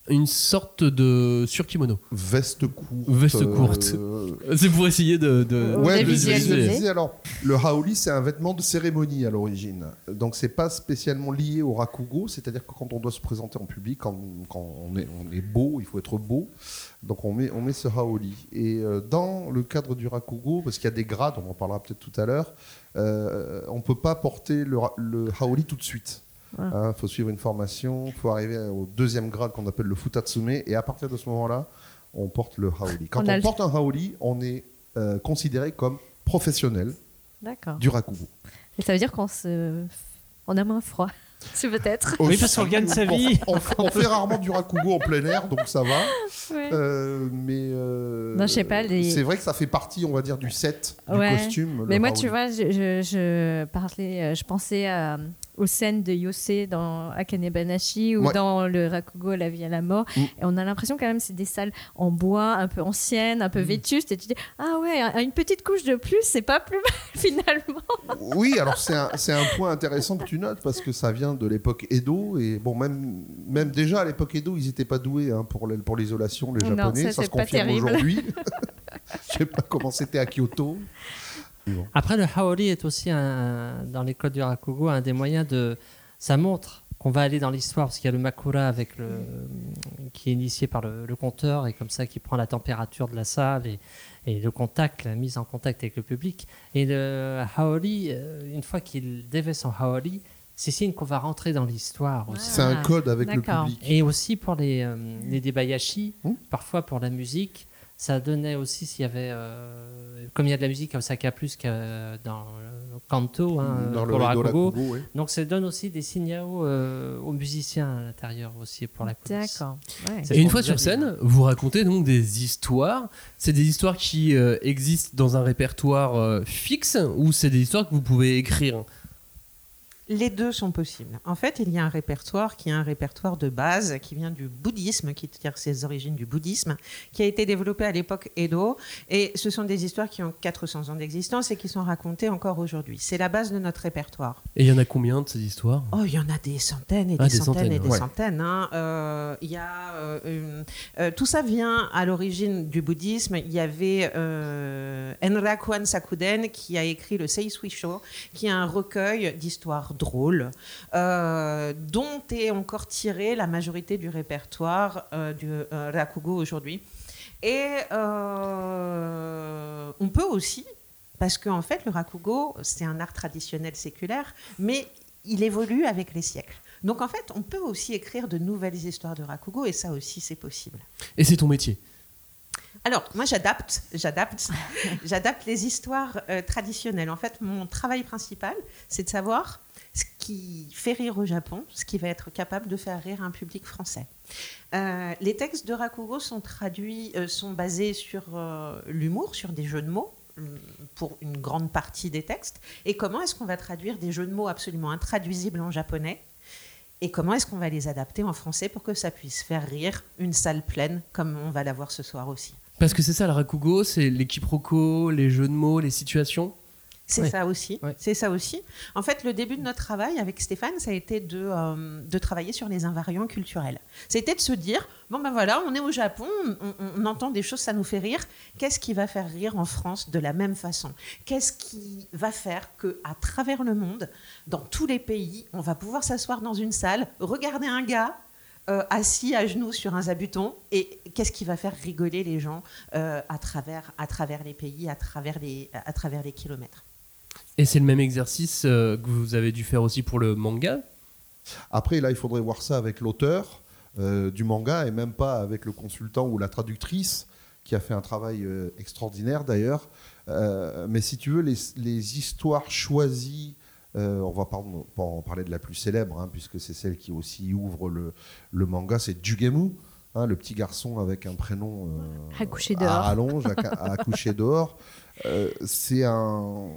Une sorte de surkimono. Veste courte. Veste courte. euh, C'est pour essayer de. de- Ouais, de de visualiser. visualiser. Alors, le haoli, c'est un vêtement de cérémonie à l'origine. Donc, c'est pas spécialement lié au rakugo, c'est-à-dire que quand on doit se présenter en public, quand, quand on, est, on est beau, il faut être beau. Donc, on met, on met ce haoli. Et euh, dans le cadre du rakugo, parce qu'il y a des grades, on en parlera peut-être tout à l'heure, euh, on peut pas porter le, le haoli tout de suite. Il Ah. faut suivre une formation, il faut arriver au deuxième grade qu'on appelle le futatsume, et à partir de ce moment-là, on porte le haoli. Quand On on, a le- porte un haoli, on est euh, considéré comme professionnel D'accord. du rakugo. Et ça veut dire qu'on se... on a moins froid. C'est peut-être. Oui, parce qu'on gagne sa vie. On, on- on fait rarement du rakugo en plein air, donc ça va. Ouais. Euh, mais euh, Non, je sais pas, les- c'est vrai que ça fait partie, on va dire, du set, du Ouais. costume. le Mais moi, tu vois, je, je, je parlais, je pensais à- aux scènes de Yosei dans Akane Banashi ou Ouais. dans le Rakugo La vie à la mort. Mm. Et on a l'impression quand même c'est des salles en bois, un peu anciennes, un peu Mm. vétustes. Et tu dis, ah ouais, un- une petite couche de plus, c'est pas plus mal finalement. Oui, alors c'est un, un point intéressant que tu notes parce que ça vient de l'époque Edo et bon même même déjà à l'époque Edo ils n'étaient pas doués hein, pour l'isolation les Non, japonais ça, ça, c'est se confirme aujourd'hui. Je sais pas comment c'était à Kyoto. Après, le Haori est aussi, un, dans les codes du Rakugo, un des moyens de. Ça montre qu'on va aller dans l'histoire, parce qu'il y a le Makura avec le, qui est initié par le, le conteur, et comme ça, qui prend la température de la salle et, et le contact, la mise en contact avec le public. Et le Haori, euh, une fois qu'il dévait son Haori, c'est signe qu'on va rentrer dans l'histoire aussi. C'est un code avec le public. Et aussi pour les, euh, les Debayashi, parfois pour la musique, ça donnait aussi s'il y avait, euh, comme il y a de la musique à Osaka plus que dans le Kanto, hein, Dans le pour le Rakugo. Oui. Donc ça donne aussi des signaux euh, aux musiciens à l'intérieur aussi pour la. D'accord. Ouais. Et une fois sur scène, vous racontez donc des histoires. C'est des histoires qui euh, existent dans un répertoire euh, fixe ou c'est des histoires que vous pouvez écrire? Les deux sont possibles. En fait, il y a un répertoire qui est un répertoire de base qui vient du bouddhisme, qui tire ses origines du bouddhisme, qui a été développé à l'époque Edo. Et ce sont des histoires qui ont 400 ans d'existence et qui sont racontées encore aujourd'hui. C'est la base de notre répertoire. Et il y en a combien de ces histoires? Oh, il y en a des centaines et Ah, des, des centaines, et des ouais. centaines. hein. Euh, y a, euh, euh, tout ça vient à l'origine du bouddhisme. Il y avait Enrakuan Sakuden qui a écrit le Seisui Sho, qui est un recueil d'histoires drôles, euh, dont est encore tiré la majorité du répertoire euh, du euh, Rakugo aujourd'hui. Et on peut aussi, parce qu'en fait, le rakugo, c'est un art traditionnel séculaire, mais il évolue avec les siècles. Donc en fait, on peut aussi écrire de nouvelles histoires de rakugo, et ça aussi, c'est possible. Et c'est ton métier? Alors, moi, j'adapte, j'adapte, j'adapte les histoires euh, traditionnelles. En fait, mon travail principal, c'est de savoir ce qui fait rire au Japon, ce qui va être capable de faire rire un public français. Euh, les textes de Rakugo sont traduits, euh, sont basés sur euh, l'humour, sur des jeux de mots hum, pour une grande partie des textes. Et comment est-ce qu'on va traduire des jeux de mots absolument intraduisibles en japonais? Et comment est-ce qu'on va les adapter en français pour que ça puisse faire rire une salle pleine comme on va la voir ce soir aussi? Parce que c'est ça le rakugo, c'est les quiproquos, les jeux de mots, les situations. C'est ça aussi. C'est ça aussi. En fait, le début de notre travail avec Stéphane, ça a été de, euh, de travailler sur les invariants culturels. C'était de se dire bon ben voilà, on est au Japon, on, on- on entend des choses, ça nous fait rire. Qu'est-ce qui va faire rire en France de la même façon? Qu'est-ce qui va faire que à travers le monde, dans tous les pays, on va pouvoir s'asseoir dans une salle, regarder un gars euh, assis à genoux sur un zabuton et qu'est-ce qui va faire rigoler les gens euh, à, travers, à travers les pays, à travers les, à travers les kilomètres? Et c'est le même exercice euh, que vous avez dû faire aussi pour le manga. Après, là, il faudrait voir ça avec l'auteur euh, du manga et même pas avec le consultant ou la traductrice qui a fait un travail euh, extraordinaire d'ailleurs. Euh, mais si tu veux, les, les histoires choisies, euh, on va pas en parler de la plus célèbre, hein, puisque c'est celle qui aussi ouvre le, le manga, c'est Jugemu, hein, le petit garçon avec un prénom euh, À coucher à rallonge, à, à coucher dehors. Euh, c'est un,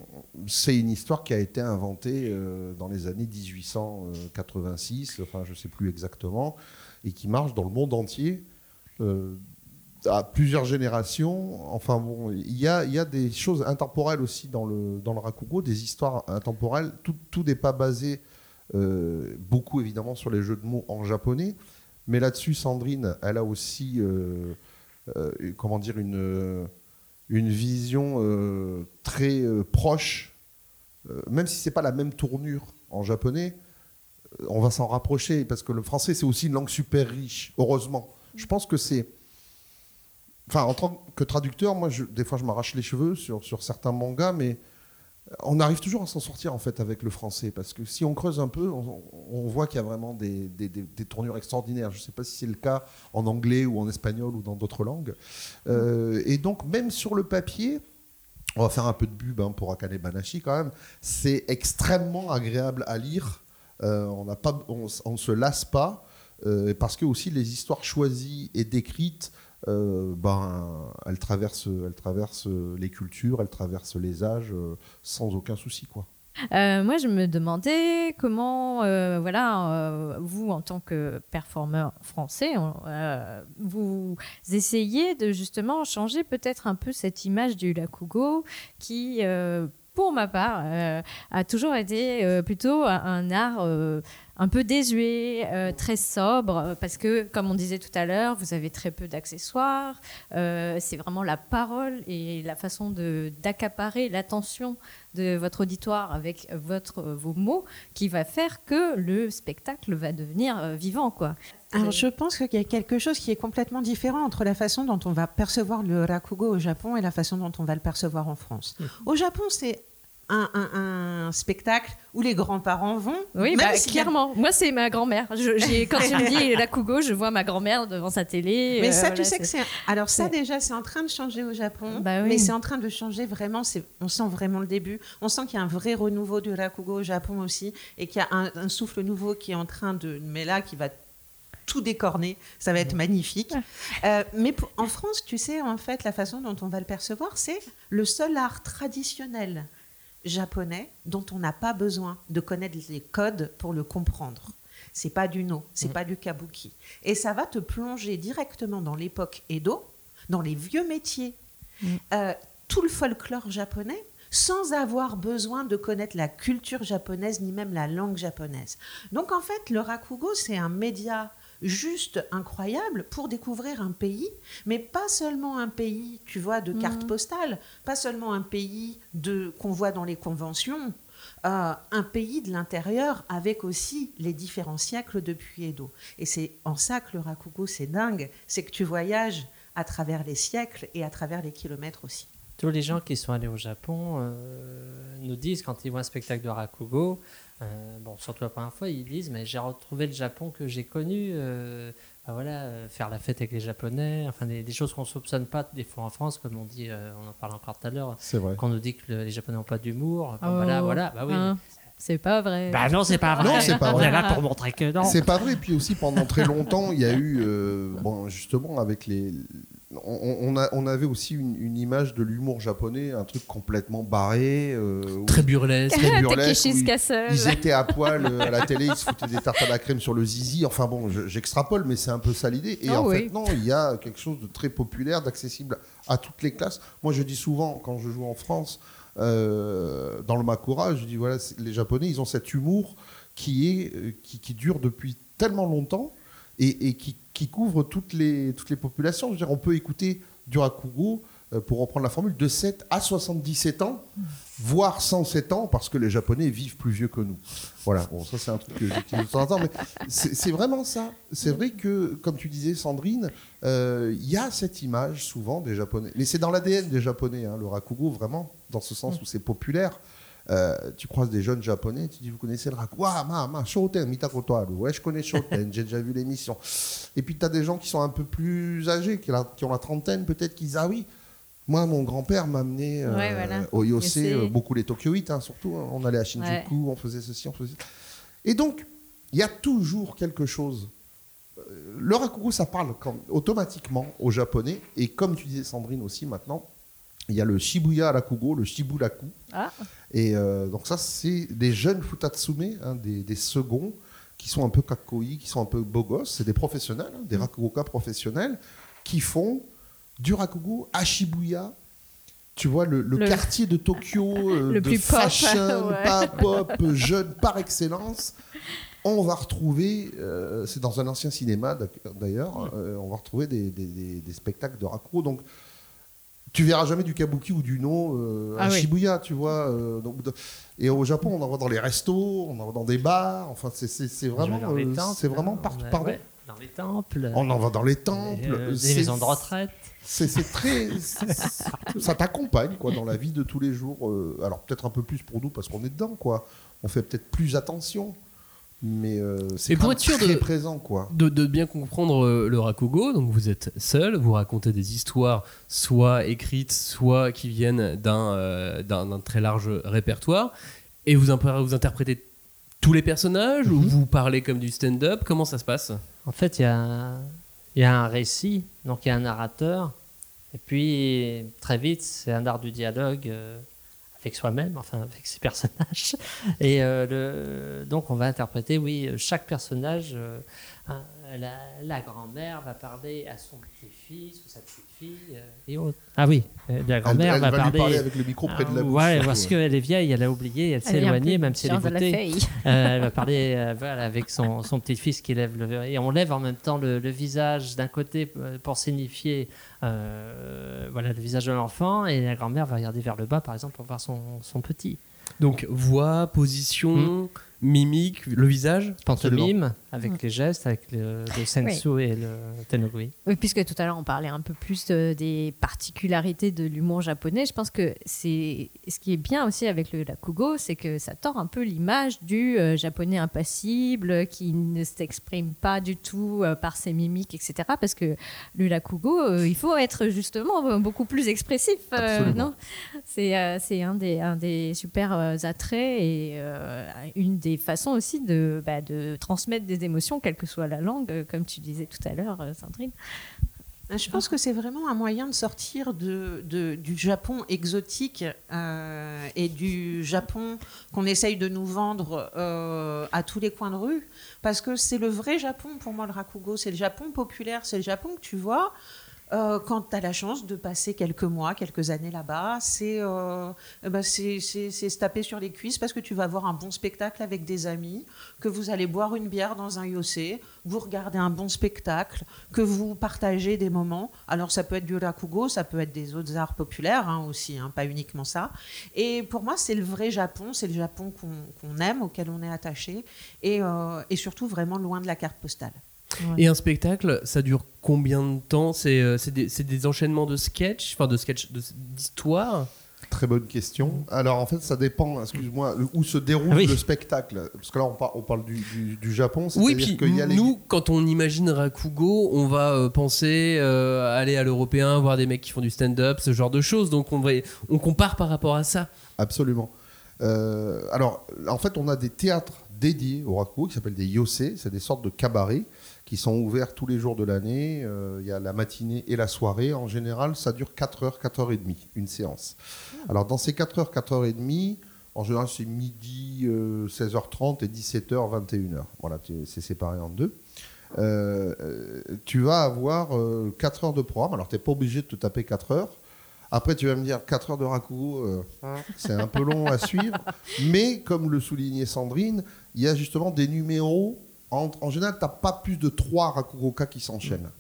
une histoire qui a été inventée euh, dans les années 1886, enfin je sais plus exactement, et qui marche dans le monde entier euh, à plusieurs générations. Enfin bon, il y a, y a des choses intemporelles aussi dans le, dans le rakugo, des histoires intemporelles. Tout, tout n'est pas basé beaucoup évidemment sur les jeux de mots en japonais, mais là-dessus Sandrine, elle a aussi, comment dire, une une vision euh, très euh, proche, euh, même si c'est pas la même tournure en japonais, on va s'en rapprocher parce que le français c'est aussi une langue super riche. Heureusement, je pense que c'est, enfin en tant que traducteur, moi je- des fois je m'arrache les cheveux sur sur certains mangas, mais on arrive toujours à s'en sortir en fait avec le français parce que si on creuse un peu, on, on voit qu'il y a vraiment des, des- des- des tournures extraordinaires. Je ne sais pas si c'est le cas en anglais ou en espagnol ou dans d'autres langues. Euh, et donc même sur le papier, on va faire un peu de pub hein, pour Akane Banashi quand même. C'est extrêmement agréable à lire. Euh, on on, on se lasse pas euh, parce que aussi les histoires choisies et décrites, euh, ben, elles traversent, elles traversent les cultures, elles traversent les âges euh, sans aucun souci, quoi. Euh, moi, je me demandais comment, voilà, vous, en tant que performeur français, vous essayez de justement changer peut-être un peu cette image du Lakugo qui, pour ma part, a toujours été plutôt un, art un peu désuet, euh, très sobre, euh, parce que, comme on disait tout à l'heure, vous avez très peu d'accessoires. euh, c'est vraiment la parole et la façon de- d'accaparer l'attention de votre auditoire avec votre, vos mots qui va faire que le spectacle va devenir vivant. Quoi. Alors, je pense qu'il y a quelque chose qui est complètement différent entre la façon dont on va percevoir le rakugo au Japon et la façon dont on va le percevoir en France. Au Japon, c'est un, un- un spectacle où les grands-parents vont. Oui, bah, a- clairement. Moi, c'est ma grand-mère. Quand tu me dis la Kugo, je vois ma grand-mère devant sa télé. Mais euh, ça, tu sais que c'est-. Alors, ça, déjà, c'est en train de changer au Japon. Bah oui. Mais c'est en train de changer vraiment. On sent vraiment le début. On sent qu'il y a un vrai renouveau du rakugo au Japon aussi. Et qu'il y a un, un souffle nouveau qui est en train de. Mais là, qui va tout décorner. Ça va être magnifique. Euh, mais pour- en France, tu sais, en fait, la façon dont on va le percevoir, c'est le seul art traditionnel japonais dont on n'a pas besoin de connaître les codes pour le comprendre. C'est pas du no, c'est pas du kabuki. Et ça va te plonger directement dans l'époque Edo, dans les vieux métiers, euh, tout le folklore japonais, sans avoir besoin de connaître la culture japonaise ni même la langue japonaise. Donc en fait, le rakugo, c'est un média juste incroyable pour découvrir un pays, mais pas seulement un pays, tu vois, de cartes postales, pas seulement un pays de qu'on voit dans les conventions, euh, un pays de l'intérieur avec aussi les différents siècles depuis Edo. Et c'est en ça que le rakugo, c'est dingue, c'est que tu voyages à travers les siècles et à travers les kilomètres aussi. Tous les gens qui sont allés au Japon euh, nous disent quand ils voient un spectacle de Rakugo, euh, bon, surtout la première fois, ils disent Mais j'ai retrouvé le Japon que j'ai connu. euh, enfin, voilà, euh, faire la fête avec les Japonais, enfin des, des choses qu'on soupçonne pas des fois en France, comme on dit, euh, on en parle encore tout à l'heure, C'est vrai. qu'on nous dit que le- les Japonais n'ont pas d'humour. Oh, voilà, voilà, bah oui. hein, c'est pas vrai. Bah non, c'est pas vrai. Non, c'est pas on est là pour montrer que non. C'est pas vrai. Puis aussi, pendant très longtemps, il y a eu, euh, bon, justement, avec les. On, on a, on avait aussi une, une image de l'humour japonais, un truc complètement barré. euh, Très burlesque. Très burlesque. Ils-. Ils étaient à poil euh, à la télé, ils se foutaient des tartes à la crème sur le zizi. Enfin bon, je- j'extrapole, mais c'est un peu ça l'idée. Et Ah en oui. fait, non, il y a quelque chose de très populaire, d'accessible à toutes les classes. Moi, je dis souvent, quand je joue en France, euh, dans le Makura, je dis voilà, les Japonais, ils ont cet humour qui, est, qui, qui dure depuis tellement longtemps et, et qui, qui couvre toutes les, toutes les populations. Je veux dire, on peut écouter du Rakugo, euh, pour reprendre la formule, de 7 à 77 ans, voire 107 ans, parce que les Japonais vivent plus vieux que nous. Voilà, bon, ça c'est un truc que j'utilise de temps en temps, mais c'est vraiment ça. C'est vrai que, comme tu disais, Sandrine, euh, il y a cette image souvent des Japonais. Mais c'est dans l'ADN des Japonais, hein, le Rakugo, vraiment, dans ce sens où c'est populaire. Euh, tu croises des jeunes japonais, tu dis vous connaissez le rakugo Ah, ma, ma, Shoten, Mitakoto Haru. Ouais, je connais Shoten, j'ai déjà vu l'émission. Et puis tu as des gens qui sont un peu plus âgés, qui, ont la trentaine peut-être, qui disent Ah oui, moi mon grand-père m'a amené euh, Ouais, voilà. au Yose, euh, beaucoup les Tokyoïtes hein, surtout. hein. On allait à Shinjuku, on faisait ceci, on faisait ça. Et donc, il y a toujours quelque chose. Euh, Le rakugo, ça parle quand- automatiquement aux japonais. Et comme tu disais, Sandrine aussi maintenant, il y a le Shibuya Rakugo, le Shiburaku. Ah. Et euh, donc ça, c'est des jeunes futatsume, hein, des, des seconds, qui sont un peu kakoi, qui sont un peu beaux gosses. C'est des professionnels, hein, des Mm. rakugoka professionnels, qui font du rakugo à Shibuya. Tu vois, le, le Le- quartier de Tokyo, euh, Le de plus pop, fashion, ouais. pas pop, jeune par excellence. On va retrouver, euh, c'est dans un ancien cinéma d'ailleurs, euh, on va retrouver des- des spectacles de rakugo. Donc, tu verras jamais du kabuki ou du no euh, à Ah oui. Shibuya, tu vois. euh, donc, et au Japon, on en voit dans les restos, on en voit dans des bars. Enfin, c'est- vraiment, dans les euh, temples, c'est vraiment on partout. a- Pardon. ouais, dans les temples. On en va dans les temples. euh, des maisons de retraite. C'est très, ça t'accompagne quoi dans la vie de tous les jours. euh, alors peut-être un peu plus pour nous parce qu'on est dedans quoi. On fait peut-être plus attention, mais euh, c'est Et pour être sûr très de- présent quoi. De, de bien comprendre euh, le rakugo, donc vous êtes seul, vous racontez des histoires soit écrites, soit qui viennent d'un euh, d'un très large répertoire, et vous, vous interprétez tous les personnages ou vous parlez comme du stand-up? Comment ça se passe? En fait, il y a, il y a un récit, donc il y a un narrateur, et puis très vite, c'est un art du dialogue euh, avec soi-même, enfin avec ses personnages. Et euh, donc on va interpréter, oui, chaque personnage. euh, la, la grand-mère va parler à son petit-fils ou sa petite-fille euh, et autres. Ah oui, euh, la grand-mère va, va lui parler. parler avec le micro près de la Ah, bouche, Ouais, parce ouais. qu'elle est vieille, elle a oublié, elle s'est éloignée, même si elle est. Euh, elle va parler euh, voilà, avec son, son petit-fils qui lève le et on lève en même temps le, le visage d'un côté euh, pour signifier euh, voilà le visage de l'enfant et la grand-mère va regarder vers le bas par exemple pour voir son, son petit. Donc voix, position, mimique, le visage Pantomime avec Mm. les gestes, avec le, le sensu et le tenogui. Oui, puisque tout à l'heure on parlait un peu plus de- des particularités de l'humour japonais, je pense que c'est ce qui est bien aussi avec le rakugo, c'est que ça tord un peu l'image du euh, japonais impassible qui ne s'exprime pas du tout euh, par ses mimiques, etc. Parce que le rakugo, euh, il faut être justement beaucoup plus expressif, euh, non? C'est euh, c'est un des, un des super euh, attraits et euh, une des façons aussi de, bah, de transmettre des émotions, quelle que soit la langue, euh, comme tu disais tout à l'heure, euh, Sandrine. Je pense que c'est vraiment un moyen de sortir de, du Japon exotique euh, et du Japon qu'on essaye de nous vendre à tous les coins de rue. Parce que c'est le vrai Japon pour moi, le Rakugo. C'est le Japon populaire. C'est le Japon que tu vois euh, quand tu as la chance de passer quelques mois, quelques années là-bas. C'est euh, eh ben, se taper sur les cuisses parce que tu vas voir un bon spectacle avec des amis, que vous allez boire une bière dans un yossé, vous regardez un bon spectacle, que vous partagez des moments. Alors ça peut être du rakugo, ça peut être des autres arts populaires hein, aussi, hein, pas uniquement ça. Et pour moi, c'est le vrai Japon, c'est le Japon qu'on aime, auquel on est attaché, euh, et surtout vraiment loin de la carte postale. Et un spectacle, ça dure combien de temps C'est euh, c'est des, c'est des enchaînements de sketchs, enfin de sketchs, de- d'histoires Très bonne question. Alors en fait, ça dépend, excuse-moi, où se déroule Ah oui. le spectacle. Parce que là, on, par- on parle du, du- du Japon. Oui, puis qu'il y a les- nous, quand on imagine Rakugo, on va euh, penser euh, aller à l'européen, voir des mecs qui font du stand-up, ce genre de choses. Donc on, va, on compare par rapport à ça. Absolument. Euh, alors, en fait, on a des théâtres dédiés au rakugo qui s'appellent des yosei. C'est des sortes de cabarets qui sont ouverts tous les jours de l'année. Euh, Il y a la matinée et la soirée. En général, ça dure 4 heures, 4 heures et demie, une séance. Alors, dans ces 4 heures, 4 heures et demie, en général, c'est midi, euh, 16h30 et 17h, 21h. Voilà, c'est séparé en deux. Euh, euh, tu vas avoir 4 heures de programme. Alors, tu n'es pas obligé de te taper 4 heures. Après, tu vas me dire 4 heures de rakugo, euh, c'est un peu long à suivre. Mais, comme le soulignait Sandrine, il y a justement des numéros. En, en général, tu n'as pas plus de 3 rakugoka qui s'enchaînent.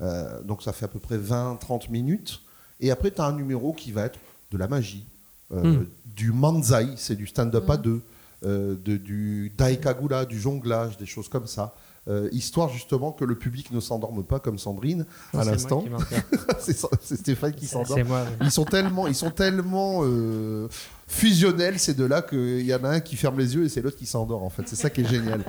Euh, donc, ça fait à peu près 20-30 minutes. Et après, tu as un numéro qui va être de la magie, euh, Mm. du manzai, c'est du stand-up à deux, euh, de, du daikagura, du jonglage, des choses comme ça. Euh, histoire justement que le public ne s'endorme pas comme Sandrine à l'instant. c'est Stéphane qui s'endort. Ils sont tellement, ils sont tellement euh, fusionnels ces deux-là qu'il y en a un qui ferme les yeux et c'est l'autre qui s'endort en fait. C'est ça qui est génial.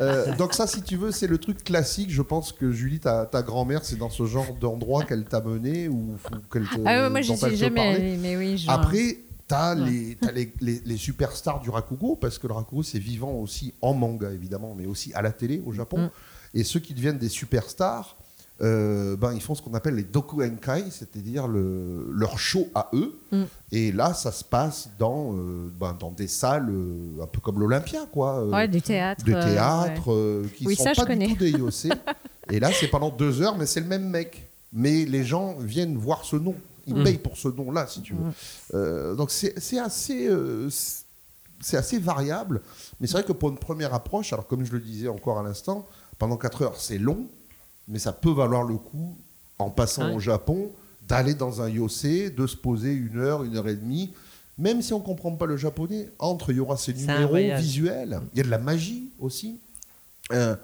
Euh, donc ça, si tu veux, c'est le truc classique. Je pense que Julie, ta, ta grand-mère, c'est dans ce genre d'endroit qu'elle t'a mené ou, ou qu'elle te, Ah ouais, moi, te jamais mais oui, je- Après, t'as Ouais. les, les, les, les superstars du rakugo parce que le rakugo c'est vivant aussi en manga évidemment, mais aussi à la télé au Japon. Mm. Et ceux qui deviennent des superstars, euh, ben, ils font ce qu'on appelle les doku enkai, c'est-à-dire le, leur show à eux. Mm. Et là, ça se passe dans, euh, ben, dans des salles euh, un peu comme l'Olympia, quoi. Ouais, du théâtre, De euh, théâtre, ouais. qui Oui, sont ça, je pas du tout des yosei. Et là, c'est pendant deux heures, mais c'est le même mec. Mais les gens viennent voir ce nom. Ils Mm. payent pour ce nom-là, si tu veux. Mm. Euh, donc c'est assez, euh, c'est- assez variable. Mais c'est vrai que pour une première approche, alors comme je le disais encore à l'instant, pendant 4 heures, c'est long, mais ça peut valoir le coup, en passant Ouais. au Japon, d'aller dans un yosei, de se poser une heure, une heure et demie. Même si on ne comprend pas le japonais, entre, il y aura ces numéros visuels. Il y a de la magie aussi. Euh,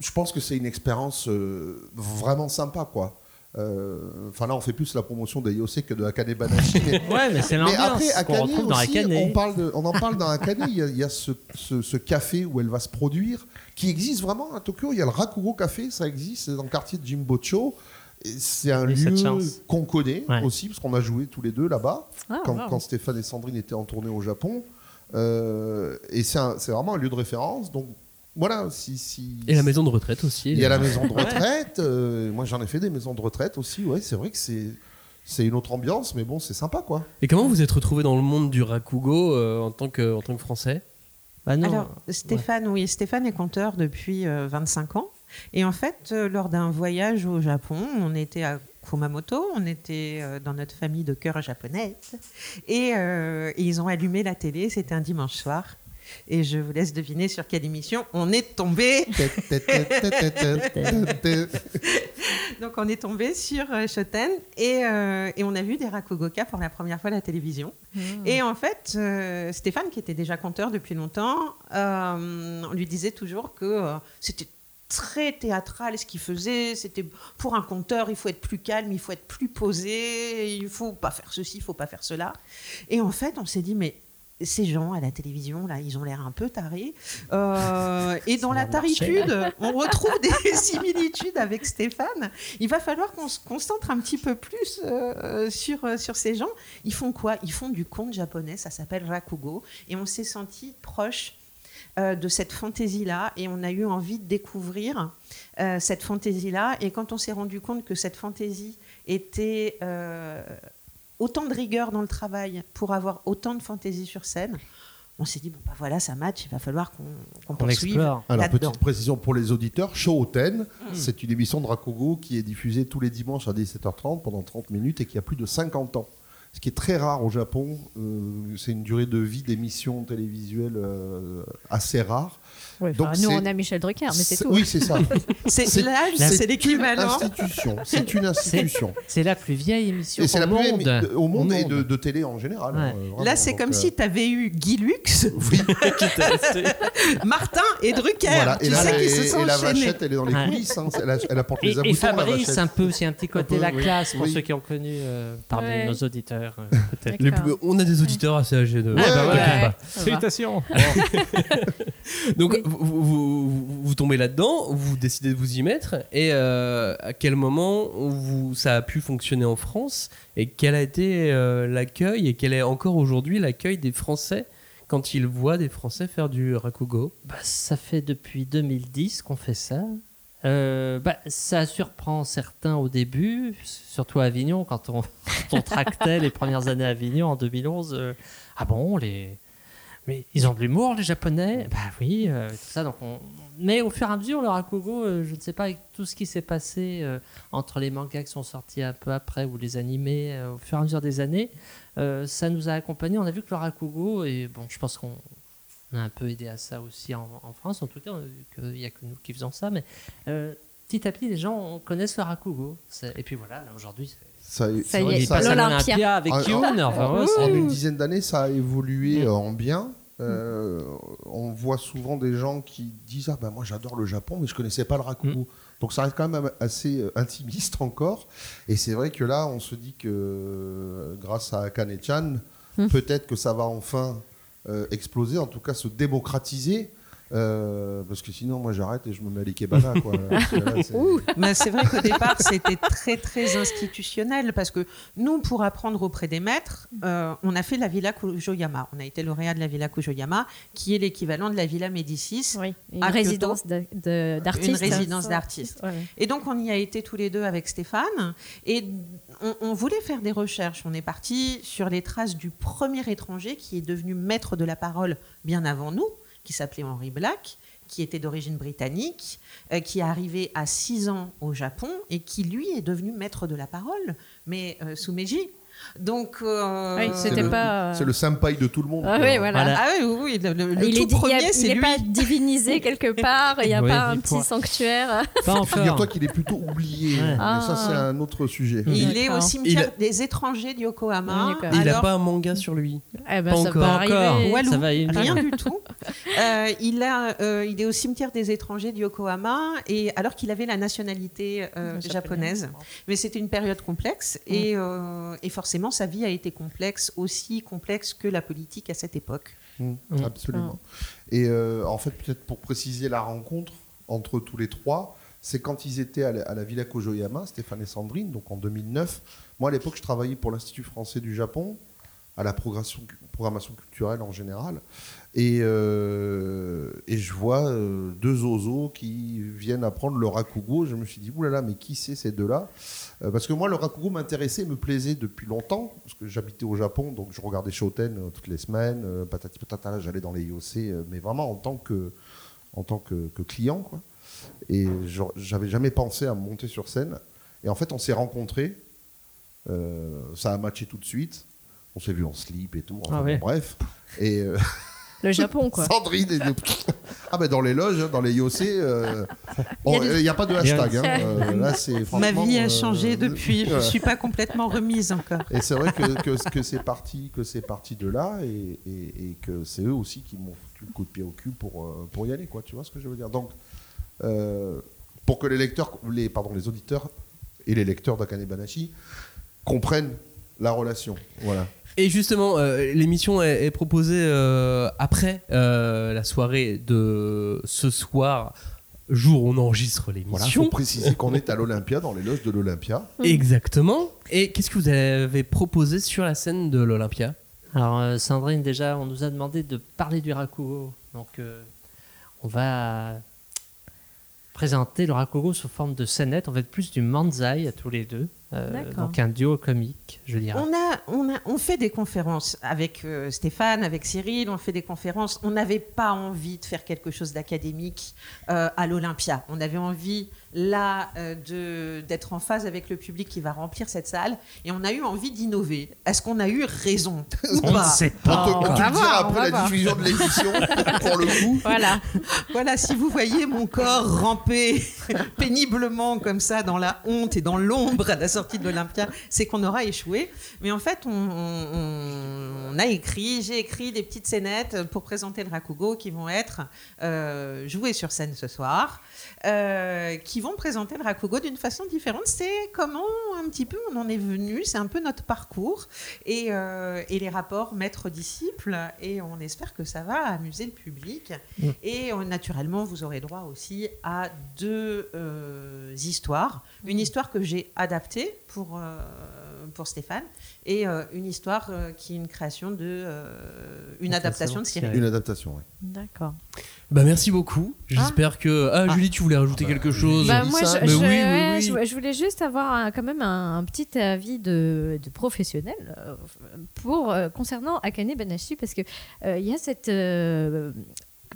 je pense que c'est une expérience euh, vraiment sympa, quoi. Euh, Enfin là, on fait plus la promotion des Yosei que de Akane Banashi. Ouais, mais c'est l'ambiance après, qu'on Akane retrouve dans Akane. On, parle de- on en parle dans Akane. Il y a, il y a ce, ce- ce café où elle va se produire, qui existe vraiment à Tokyo. Il y a le Rakugo Café, ça existe, c'est dans le quartier de Jimbocho. C'est un lieu qu'on connaît Ouais. aussi, parce qu'on a joué tous les deux là-bas, Ah, quand, wow. quand Stéphane et Sandrine étaient en tournée au Japon. Euh, et c'est vraiment un lieu de référence. Donc voilà, si, si- Et la maison de retraite aussi. Il y a la maison de retraite. euh, moi, j'en ai fait des maisons de retraite aussi. Ouais, c'est vrai que c'est c'est une autre ambiance, mais bon, c'est sympa quoi. Et comment vous êtes retrouvé dans le monde du rakugo euh, en, tant que, en tant que français? Bah non. Alors, Stéphane, oui, Stéphane est conteur depuis euh, 25 ans. Et en fait, euh, lors d'un voyage au Japon, on était à Kumamoto, on était euh, dans notre famille de cœur japonaise, et, euh, et ils ont allumé la télé, c'était un dimanche soir. Et je vous laisse deviner sur quelle émission on est tombé. Donc on est tombé sur euh, Shoten et, euh, et on a vu des Rakugoka pour la première fois à la télévision. Et en fait, euh, Stéphane, qui était déjà conteur depuis longtemps, euh, on lui disait toujours que euh, c'était très théâtral ce qu'il faisait. C'était pour un conteur, il faut être plus calme, il faut être plus posé, il faut pas faire ceci, il faut pas faire cela. Et en fait, on s'est dit mais ces gens à la télévision, là, ils ont l'air un peu tarés. Euh, et dans la taritude, on retrouve des similitudes avec Stéphane. Il va falloir qu'on se concentre un petit peu plus euh, sur, euh, sur ces gens. Ils font quoi? Ils font du conte japonais, ça s'appelle Rakugo. Et on s'est senti proche de cette fantaisie-là et on a eu envie de découvrir cette fantaisie-là. Et quand on s'est rendu compte que cette fantaisie était autant de rigueur dans le travail pour avoir autant de fantaisie sur scène, on s'est dit, bon, bah voilà, ça match, il va falloir qu'on qu'on poursuive Alors, petite précision pour les auditeurs, Shoten, Mm. c'est une émission de Rakugo qui est diffusée tous les dimanches à 17h30 pendant 30 minutes et qui a plus de 50 ans. Ce qui est très rare au Japon, euh, c'est une durée de vie d'émission télévisuelle euh, assez rare. Ouais, Donc enfin, nous, c'est- on a Michel Drucker, mais c'est tout. Oui, c'est ça. C'est l'âge, c'est l'équivalent. C'est une institution. C'est la plus vieille émission Et c'est au la plus vieille monde. émi- de- au monde et de, de télé en général. Ouais. hein, vraiment. Là, c'est comme euh, si tu avais eu Guy Lux, Martin et Drucker. Voilà, tu et, la, sais qu'ils et- se sont et la vachette, elle est dans les coulisses. hein. Elle, a- elle apporte les Et, et aboutons, la Fabrice, un peu, aussi un petit côté la classe pour ceux qui ont connu euh, parmi nos auditeurs. euh, plus- On a des auditeurs assez âgés de. Ouais, Donc vous, vous- vous- vous tombez là-dedans, vous décidez de vous y mettre, et euh, à quel moment vous, ça a pu fonctionner en France, et quel a été euh, l'accueil, et quel est encore aujourd'hui l'accueil des Français quand ils voient des Français faire du rakugo? Bah, ça fait depuis 2010 qu'on fait ça. Euh, bah, ça surprend certains au début, surtout à Avignon, quand on, quand on tractait les premières années à Avignon en 2011. euh, ah bon, les... mais ils ont de l'humour, les Japonais Bah oui, euh, tout ça. Donc on... Mais au fur et à mesure, le Rakugo, euh, je ne sais pas, avec tout ce qui s'est passé euh, entre les mangas qui sont sortis un peu après ou les animés, au fur et à mesure des années, ça nous a accompagnés. On a vu que le Rakugo, et bon, je pense qu'on on a un peu aidé à ça aussi en, en France, en tout cas, il n'y a que nous qui faisons ça, mais petit à petit, les gens connaissent le Rakugo. Et puis voilà, là, aujourd'hui, c'est- Ça, Ça y est, à l'Olympia. avec En- Yoon. en- enfin, ouais, en c'est- une dizaine d'années, ça a évolué Mm. euh, en bien. Euh, on voit souvent des gens qui disent ah ben moi j'adore le Japon mais je connaissais pas le rakugo donc ça reste quand même assez euh, intimiste encore et c'est vrai que là on se dit que euh, grâce à Akane-chan Mm. peut-être que ça va enfin euh, exploser en tout cas se démocratiser euh, parce que sinon moi j'arrête et je me mets à l'ikebana c'est- Mais c'est vrai qu'au départ, c'était très, très institutionnel parce que nous, pour apprendre auprès des maîtres, euh, on a fait la Villa Kujoyama. On a été lauréat de la Villa Kujoyama, qui est l'équivalent de la Villa Médicis. Oui, une à résidence de- de- d'artistes. Une résidence d'artistes. Ouais. Et donc, on y a été tous les deux avec Stéphane. Et on, on voulait faire des recherches. On est parti sur les traces du premier étranger qui est devenu maître de la parole bien avant nous, qui s'appelait Henry Black qui était d'origine britannique, euh, qui est arrivé à 6 ans au Japon et qui, lui, est devenu maître de la parole, mais euh, sous Meiji. Donc, euh, Oui, c'était le- pas. c'est le senpai de tout le monde Ah oui, voilà. Ah oui, oui, oui, le, il tout est, il premier, il c'est est lui. pas divinisé quelque part, il n'y a pas un il petit pourra- sanctuaire. Pas encore. Figure-toi qu'il est plutôt oublié, Ouais. mais Ah. ça c'est un autre sujet. Il est au cimetière Il des étrangers de Yokohama. Il n'a Alors- pas un manga sur lui. Eh ben, Pas ça encore. Walou, Ça va rien du tout. Euh, il, a, euh, il est au cimetière des étrangers de Yokohama, et, alors qu'il avait la nationalité euh, Japonaise. japonaise. Mais c'était une période complexe, et, euh, et forcément, sa vie a été complexe, aussi complexe que la politique à cette époque. Mm, Mm. Absolument. Et euh, en fait, peut-être pour préciser la rencontre entre tous les trois, c'est quand ils étaient à la, à la Villa Kojoyama, Stéphane et Sandrine, donc en 2009. Moi, à l'époque, je travaillais pour l'Institut français du Japon à la programmation, programmation culturelle en général. Et, euh, et je vois euh, deux oiseaux qui viennent apprendre le rakugo. Je me suis dit, oulala, mais qui c'est ces deux-là? Euh, Parce que moi, le rakugo m'intéressait, me plaisait depuis longtemps, parce que j'habitais au Japon, donc je regardais Shoten euh, toutes les semaines, euh, patati patata, j'allais dans les IOC, euh, mais vraiment en tant que, en tant que, que client. Quoi. Et j'avais jamais pensé à monter sur scène. Et en fait, on s'est rencontrés. Euh, ça a matché tout de suite. On s'est vu en slip et tout. Enfin, Ah ouais. bref. Et euh, Le Japon, quoi. Sandrine et de- Ah ben dans les loges, hein, dans les IOC, euh, bon, Il a des- n'y a pas de hashtag. hein. Euh, là, c'est Ma vie a euh, changé depuis. Je ouais. suis pas complètement remise encore. Et c'est vrai que, que, que c'est parti, que c'est parti de là et, et- et que c'est eux aussi qui m'ont foutu le coup de pied au cul pour, pour y aller, quoi. Tu vois ce que je veux dire? Donc, euh, pour que les lecteurs, les, pardon, les auditeurs et les lecteurs d'Akane Banashi comprennent la relation. Voilà. Et justement, euh, l'émission est, est proposée euh, après euh, la soirée de ce soir, jour où on enregistre Voilà, il l'émission. faut préciser qu'on est à l'Olympia, dans les loges de l'Olympia. Exactement. Et qu'est-ce que vous avez proposé sur la scène de l'Olympia? Alors, euh, Sandrine, déjà, on nous a demandé de parler du rakugo. Donc, euh, on va présenter le rakugo sous forme de scénette. On va être plus du manzai à tous les deux. Euh, donc, un duo comique, je dirais. On, a, on, a, on fait des conférences avec euh, Stéphane, avec Cyril, on fait des conférences. On n'avait pas envie de faire quelque chose d'académique euh, à l'Olympia. On avait envie, là, euh, de- d'être en phase avec le public qui va remplir cette salle. Et on a eu envie d'innover. Est-ce qu'on a eu raison ou On ne pas sait On pas. on on te va on après va la voir. diffusion de l'émission, pour le coup. Voilà. Voilà, si vous voyez mon corps ramper péniblement comme ça dans la honte et dans l'ombre à la sortie de l'Olympia, c'est qu'on aura échoué. Mais en fait, on, a écrit, j'ai écrit des petites scénettes pour présenter le Rakugo qui vont être euh, jouées sur scène ce soir, euh, qui vont présenter le Rakugo d'une façon différente. C'est comment un petit peu on en est venu, c'est un peu notre parcours et, euh, et les rapports maître-disciple. Et on espère que ça va amuser le public. Et euh, naturellement, vous aurez droit aussi à deux euh, histoires. Une histoire que j'ai adaptée pour, euh, pour Stéphane et euh, une histoire euh, qui est une création de. euh, une adaptation de Cyril. Une adaptation, oui. D'accord. Bah merci beaucoup. J'espère que ah, Julie, tu voulais rajouter quelque chose. Bah, moi, je, Mais je- oui, oui, ouais, oui. je- je voulais juste avoir un- quand même un, un petit avis de, de professionnel euh, pour euh, concernant Akane Banashi parce que euh, il y a cette euh,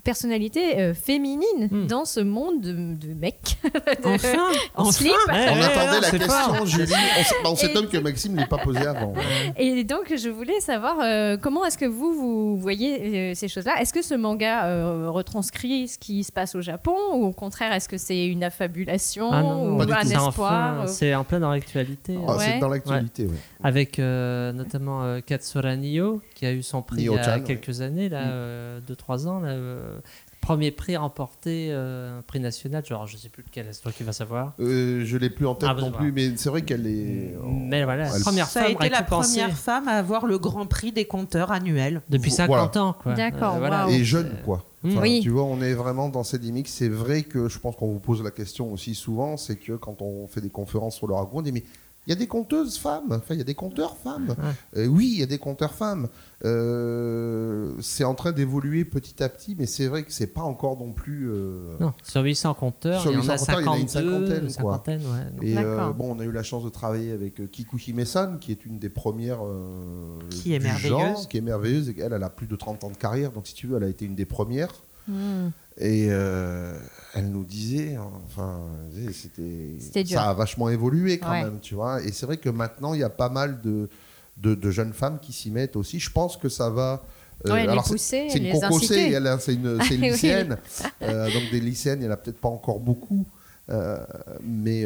personnalité euh, féminine dans ce monde de, de mecs de- Enfin, en enfin. slip. On attendait la question, fort. Julie. On, bah, on s'étonne que Maxime ne l'ait pas posée avant. Et donc, je voulais savoir euh, comment est-ce que vous, vous voyez euh, ces choses-là? Est-ce que ce manga euh, retranscrit ce qui se passe au Japon ou au contraire, est-ce que c'est une affabulation Ah non, non, ou Pas un espoir euh, C'est en plein dans l'actualité. Ah, Ouais. C'est dans l'actualité, oui. Avec euh, notamment euh, Katsura Nio, qui a eu son prix il y a ouais. quelques années, là, Mm. 2-3 ans. Là, euh, premier prix remporté, euh, un prix national, genre je sais plus lequel, c'est toi qui vas savoir. Euh, je l'ai plus en tête Ah, non plus, mais c'est vrai qu'elle est. Mais voilà, Elle- première Ça a femme été la première femme à avoir le grand prix des compteurs annuels. depuis Vo- 50 voilà. ans. quoi. D'accord, waouh. Et jeune, quoi. Mm. Enfin, Oui. Tu vois, on est vraiment dans ces gimmicks. C'est vrai que je pense qu'on vous pose la question aussi souvent, c'est que quand on fait des conférences sur le ragout, on dit mais il y a des conteuses femmes, enfin il y a des compteurs femmes. Euh, oui, il y a des compteurs femmes. Euh, c'est en train d'évoluer petit à petit, mais c'est vrai que c'est pas encore non plus. euh, Non, sur 800 compteurs, Sur il y en 800 a compteurs, il y en a une 52, cinquantaine, quoi. cinquantaine, ouais. Donc, Et euh, bon, on a eu la chance de travailler avec euh, Kikuhime-san, qui est une des premières euh, Qui est du merveilleuse. genre, qui est merveilleuse. Elle a plus de 30 ans de carrière, donc si tu veux, elle a été une des premières. Hmm. Et euh, elle nous disait, enfin, c'était, ça a vachement évolué quand Ouais. même, tu vois. Et c'est vrai que maintenant, il y a pas mal de, de, de jeunes femmes qui s'y mettent aussi. Je pense que ça va. euh, Ouais, c'est- une hein, c'est une, c'est une lycéenne. Euh, donc des lycéennes, il n'y en a peut-être pas encore beaucoup. Euh, mais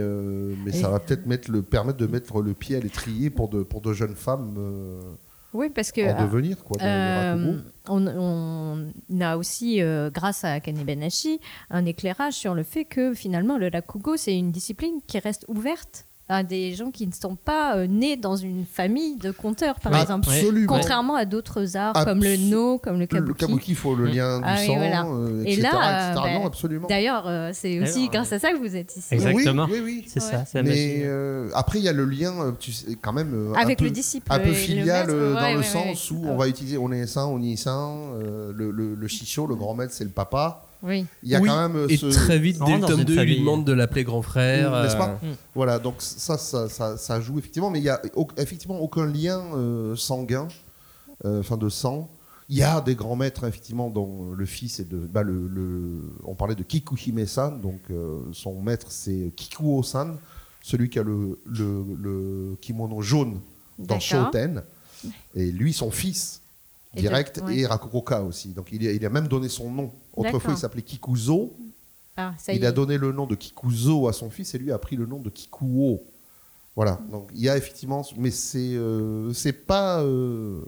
mais, ça va peut-être mettre le, permettre de mettre le pied à l'étrier pour de, pour de jeunes femmes Oui, parce que. en devenir. Quoi, de- de euh, on, on a aussi, euh, grâce à Akane Benashi, un éclairage sur le fait que finalement le rakugo c'est une discipline qui reste ouverte à des gens qui ne sont pas euh, nés dans une famille de conteurs, par exemple. absolument. Contrairement à d'autres arts comme le no, comme le Le kabuki. kabuki, il faut le lien du Ah oui, sang, voilà. euh, Et etc. là, etc. euh, non, bah, absolument. D'ailleurs, euh, c'est aussi grâce à ça que vous êtes ici. Exactement. Oui, oui, oui. C'est ça, Ouais. c'est la Mais euh, après, il y a le lien, tu sais, quand même, euh, Avec un le peu, disciple un et peu le filial maître, ouais, dans le ouais, sens ouais. où on va utiliser on est saint, on y est saint, euh, le, le, le chicho, le grand maître, c'est le papa. Oui. Il y a Oui, quand même euh, et ce- très vite, dès le tome une 2, il lui demande de l'appeler grand frère. N'est-ce euh, pas Voilà, donc ça, ça, ça, ça joue effectivement, mais il y a au- effectivement aucun lien euh, sanguin, euh, enfin de sang. Il y a des grands maîtres effectivement dont le fils est de, bah, le, le- on parlait de Kikuhime-san, donc euh, son maître c'est Kikuo-san, celui qui a le, le, le kimono jaune dans. Shoten, et lui son fils direct ouais. et Rakokoka aussi. Donc il a, il a même donné son nom. Autrefois il s'appelait Kikuzo. Ah, ça y Il est. a donné le nom de Kikuzo à son fils et lui a pris le nom de Kikuo. Voilà. Donc il y a effectivement, mais c'est euh, c'est pas euh,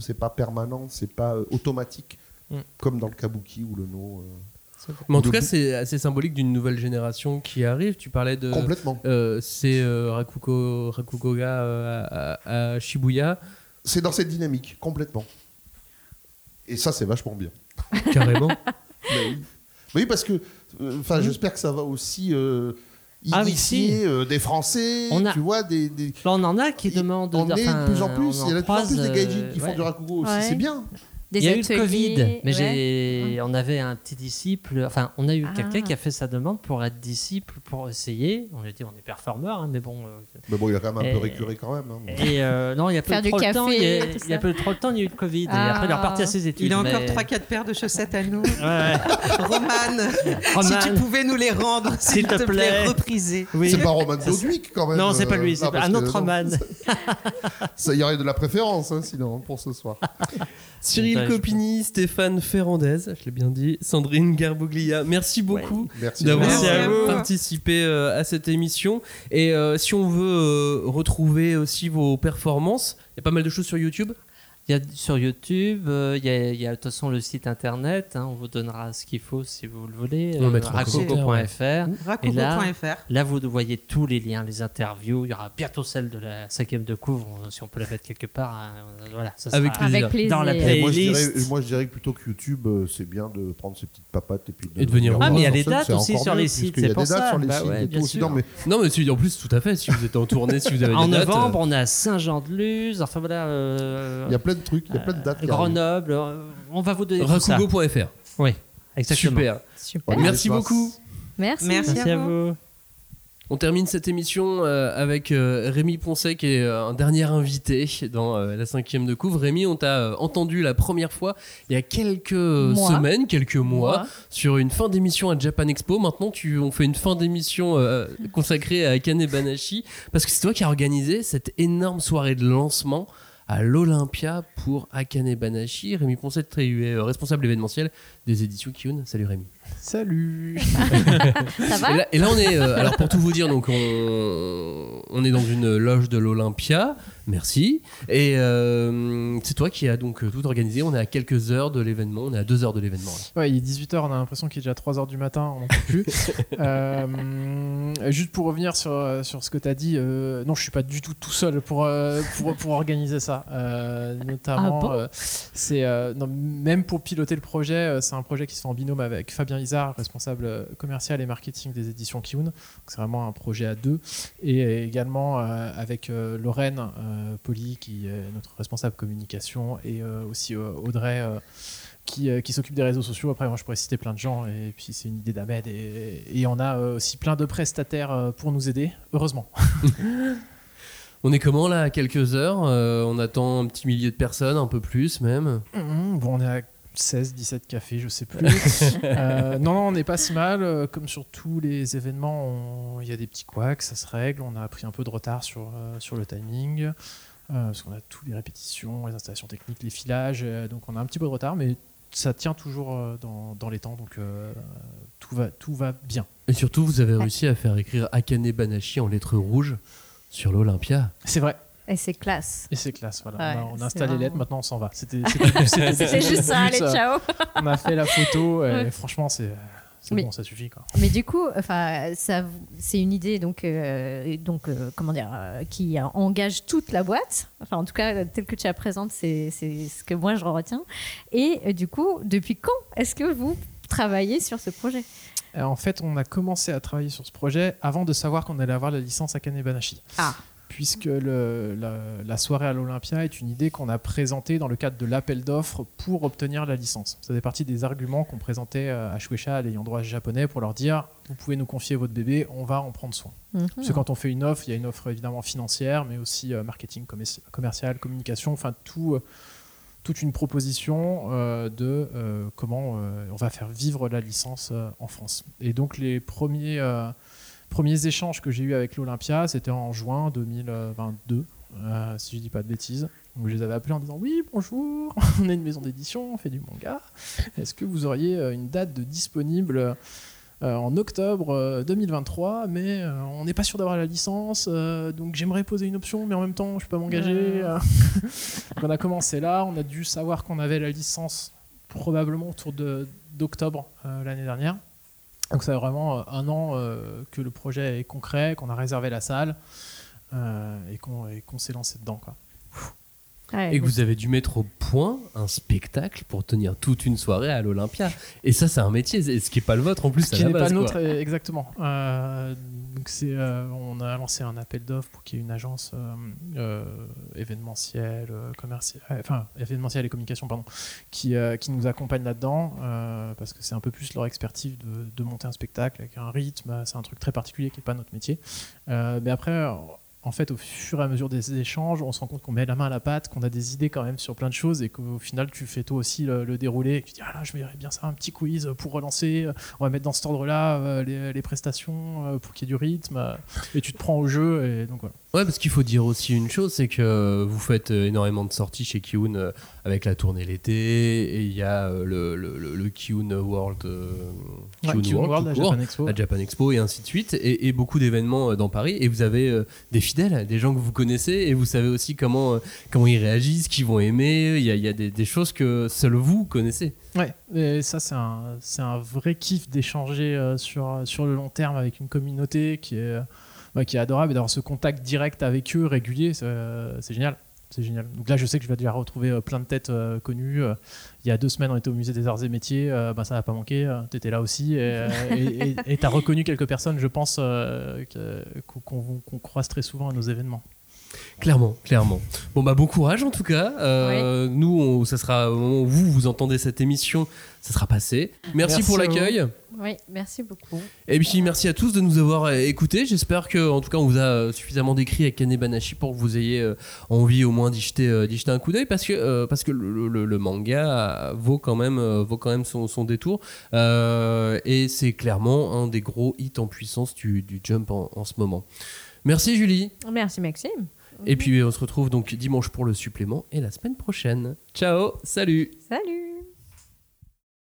c'est pas permanent, c'est pas euh, automatique Mm. comme dans le kabuki ou le no. euh. Mais en tout cas, c'est assez symbolique d'une nouvelle génération qui arrive. Tu parlais de. Complètement. euh, c'est euh, Rakuko, Rakugoga euh, à, à Shibuya. C'est dans cette dynamique complètement. Et ça c'est vachement bien. Carrément. Mais oui. Oui, parce que euh, enfin j'espère que ça va aussi euh, Ah oui, initier si. euh, des Français, On a- tu vois, des, des- Là, on en a qui demandent. on est de plus en plus, il y a de plus en plus des euh, qui font du rakugo aussi, Ouais. c'est bien. Des Il y a eu le Covid, mais ouais. j'ai, on avait un petit disciple, enfin, on a eu Ah. quelqu'un qui a fait sa demande pour être disciple, pour essayer. On a dit, on est performeur, hein, mais bon. euh, Mais bon, il a quand même un Et- peu récuré quand même. hein. Et euh, non, il y a peu Faire de trop le temps. café, Il y a, tout il y a ça. peu trop le temps, il y a eu le Covid. Et Ah. après, il est reparti à ses études. Il a encore mais- 3-4 paires de chaussettes à nous. Ouais. Romane, si Roman. tu pouvais nous les rendre, s'il te plaît, repriser. Oui. C'est pas Roman Dodwick quand même. Non, c'est pas euh, lui, c'est un autre Roman. Ça, il y aurait de la préférence, hein, sinon, pour ce soir. Cyril Copini, Stéphane Ferrandez, je l'ai bien dit, Sandrine Garboglia, merci beaucoup Merci. d'avoir participé euh, à cette émission. Et euh, si on veut euh, retrouver aussi vos performances, il y a pas mal de choses sur YouTube. Il y a sur YouTube, euh, il y a, il y a de toute façon le site internet. hein, on vous donnera ce qu'il faut si vous le voulez. On le mettra en racoco.fr. Et là, là, vous voyez tous les liens, les interviews. Il y aura bientôt celle de la cinquième de couvre, on- si on peut la mettre quelque part. hein, voilà, ça Avec sera plaisir. Avec plaisir. dans la Et moi, je playlist. dirais, moi, je dirais que plutôt que YouTube, euh, c'est bien de prendre ses petites papates et puis Et de venir. Ah, mais il y a scène, dates aussi sur les sites, puisqu'il y a c'est pour des dates ça. sur les Bah sites ouais, et bien tout aussi. sûr. Non, mais Non, mais si, en plus, tout à fait, si vous êtes en tournée, si vous avez En des dates, novembre, on a Saint-Jean-de-Luz, enfin voilà. euh, il y a plein de trucs, il y a plein de dates. Grenoble, euh, on va vous donner tout ça. rakugo.fr. Oui, exactement. Super. Super. Merci beaucoup. Merci. Merci. Merci à vous. On termine cette émission euh, avec euh, Rémi Poncet qui est euh, un dernier invité dans la cinquième de couvre. Rémi, on t'a entendu la première fois il y a quelques Mois. semaines, quelques mois, Mois. sur une fin d'émission à Japan Expo. Maintenant, tu, on fait une fin d'émission consacrée à Akane Banashi parce que c'est toi qui as organisé cette énorme soirée de lancement à l'Olympia pour Akane Banashi. Rémi Poncet, euh, responsable événementiel des éditions Kiyun. Salut Rémi. Salut Ça va Et là, et là, on est. euh, alors pour tout vous dire, donc on, on est dans une loge de l'Olympia. Merci. Et euh, c'est toi qui as donc tout organisé. On est à quelques heures de l'événement. On est à deux heures de l'événement. Ouais, il est 18h, on a l'impression qu'il est déjà 3h du matin, on n'en peut plus. Euh, juste pour revenir sur, sur ce que tu as dit, euh, non, je suis pas du tout tout seul pour, pour, pour organiser ça. Euh, notamment, Ah bon euh, c'est euh, non, même pour piloter le projet, c'est un projet qui se fait en binôme avec Fabien Isard, responsable euh, commercial et marketing des éditions Kiun. C'est vraiment un projet à deux. Et également euh, avec euh, Lorraine euh, Poli, qui est notre responsable communication, et euh, aussi euh, Audrey. euh, qui, euh, qui s'occupe des réseaux sociaux. Après, moi, je pourrais citer plein de gens, et puis c'est une idée d'Ahmed. Et, et on a euh, aussi plein de prestataires euh, pour nous aider, heureusement. On est comment là à quelques heures? Euh, On attend un petit millier de personnes, un peu plus même? Mhm, bon, on est à 16, 17 cafés, je sais plus. Euh, non, non, on n'est pas si mal. Euh, Comme sur tous les événements, il y a des petits couacs, ça se règle. On a pris un peu de retard sur, euh, sur le timing. euh, parce qu'on a toutes les répétitions, les installations techniques, les filages. euh, donc on a un petit peu de retard, mais ça tient toujours euh, dans, dans les temps. Donc euh, tout, va, tout va bien. Et surtout, vous avez réussi à faire écrire Akane Banashi en lettres rouges sur l'Olympia. C'est vrai. Et c'est classe. Et c'est classe, voilà. Ouais, on a, on a installé vraiment- maintenant on s'en va. C'était juste ça, allez, ciao. On a fait la photo, et franchement, c'est Mais- bon, ça suffit. Quoi. Mais du coup, enfin, ça, c'est une idée donc, euh, donc euh, comment dire, euh, qui engage toute la boîte. Enfin, en tout cas, tel que tu la présentes, c'est ce que moi je retiens. Et du coup, depuis quand est-ce que vous travaillez sur ce projet? En fait, on a commencé à travailler sur ce projet avant de savoir qu'on allait avoir la licence Akane Banashi. Ah. Puisque le- la, la soirée à l'Olympia est une idée qu'on a présentée dans le cadre de l'appel d'offres pour obtenir la licence. Ça fait partie des arguments qu'on présentait à Shueisha, à l'ayant droit japonais, pour leur dire vous pouvez nous confier votre bébé, on va en prendre soin. Mhm. Parce que quand on fait une offre, il y a une offre évidemment financière, mais aussi euh, marketing, commerci- commercial, communication, enfin tout. euh, toute une proposition euh, de euh, comment euh, on va faire vivre la licence en France. Et donc les premiers, premiers échanges que j'ai eus avec l'Olympia, c'était en juin 2022, euh, si je dis pas de bêtises. Donc je les avais appelés en disant oui bonjour, on est une maison d'édition, on fait du manga. Est-ce que vous auriez euh, une date de disponible euh, en octobre euh, 2023, mais on n'est pas sûr d'avoir la licence, donc j'aimerais poser une option, mais en même temps je peux pas m'engager. on a commencé là, on a dû savoir qu'on avait la licence probablement autour d'octobre l'année dernière. Donc ça vraiment euh, un an euh, que le projet est concret, qu'on a réservé la salle euh, et qu'on s'est lancé dedans. Et que vous avez dû mettre au point un spectacle pour tenir toute une soirée à l'Olympia. Et ça, c'est un métier, ce qui n'est pas le vôtre en plus. Ce qui n'est pas le nôtre, euh, exactement. Euh, donc c'est, euh, on a lancé un appel d'offres pour qu'il y ait une agence euh, euh, événementielle, commerciale, enfin événementielle et communication, pardon, qui, euh, qui nous accompagne là-dedans, euh, parce que c'est un peu plus leur expertise de, de monter un spectacle avec un rythme. C'est un truc très particulier qui n'est pas notre métier. Euh, mais après. En fait, au fur et à mesure des échanges, on se rend compte qu'on met la main à la pâte, qu'on a des idées quand même sur plein de choses et qu'au final, tu fais toi aussi le, le déroulé. Et que tu dis, ah là, je verrais bien ça, un petit quiz pour relancer. On va mettre dans cet ordre-là euh, les, les prestations euh, pour qu'il y ait du rythme. euh, et tu te prends au jeu. Et donc voilà. Ouais, parce qu'il faut dire aussi une chose, c'est que vous faites euh, énormément de sorties chez Kiun euh, avec la tournée l'été, et il y a euh, le, le, le- Kiun World, euh, Ouais, Kiun World, la court, Japan Expo. la Japan Expo, et ainsi de suite, et, et beaucoup d'événements euh, dans Paris. Et vous avez euh, des fidèles, des gens que vous connaissez, et vous savez aussi comment, euh, comment ils réagissent, qu'ils vont aimer. Il y a, il y a des, choses que seul vous connaissez. Ouais, et ça c'est un, un vrai kiff d'échanger euh, sur, sur le long terme avec une communauté qui est, ouais, qui est adorable et d'avoir ce contact direct avec eux régulier, c'est, euh, c'est génial. C'est génial. Donc là, je sais que je vais déjà retrouver euh, plein de têtes euh, connues. Euh, il y a deux semaines, on était au musée des arts et métiers. bah, ça n'a pas manqué. tu étais là aussi. Et tu as reconnu quelques personnes, je pense, qu'on croise très souvent à nos événements. Clairement, clairement. Bon bah bon courage en tout cas. Euh, Nous, on- ça sera au moment où vous vous entendez cette émission, ça sera passé. Merci, Merci pour l'accueil. Oui, merci beaucoup. Et puis merci à tous de nous avoir euh, écoutés. J'espère que en tout cas on vous a euh, suffisamment décrit avec Kane Banashi pour que vous ayez envie au moins d'y jeter, jeter un coup d'œil parce que euh, parce que le, le- le manga vaut quand même vaut quand même son, son détour Euh, et c'est clairement un des gros hits en puissance du, du Jump en, en ce moment. Merci Julie. Merci Maxime. Et puis on se retrouve donc dimanche pour le supplément et la semaine prochaine. Ciao, salut. Salut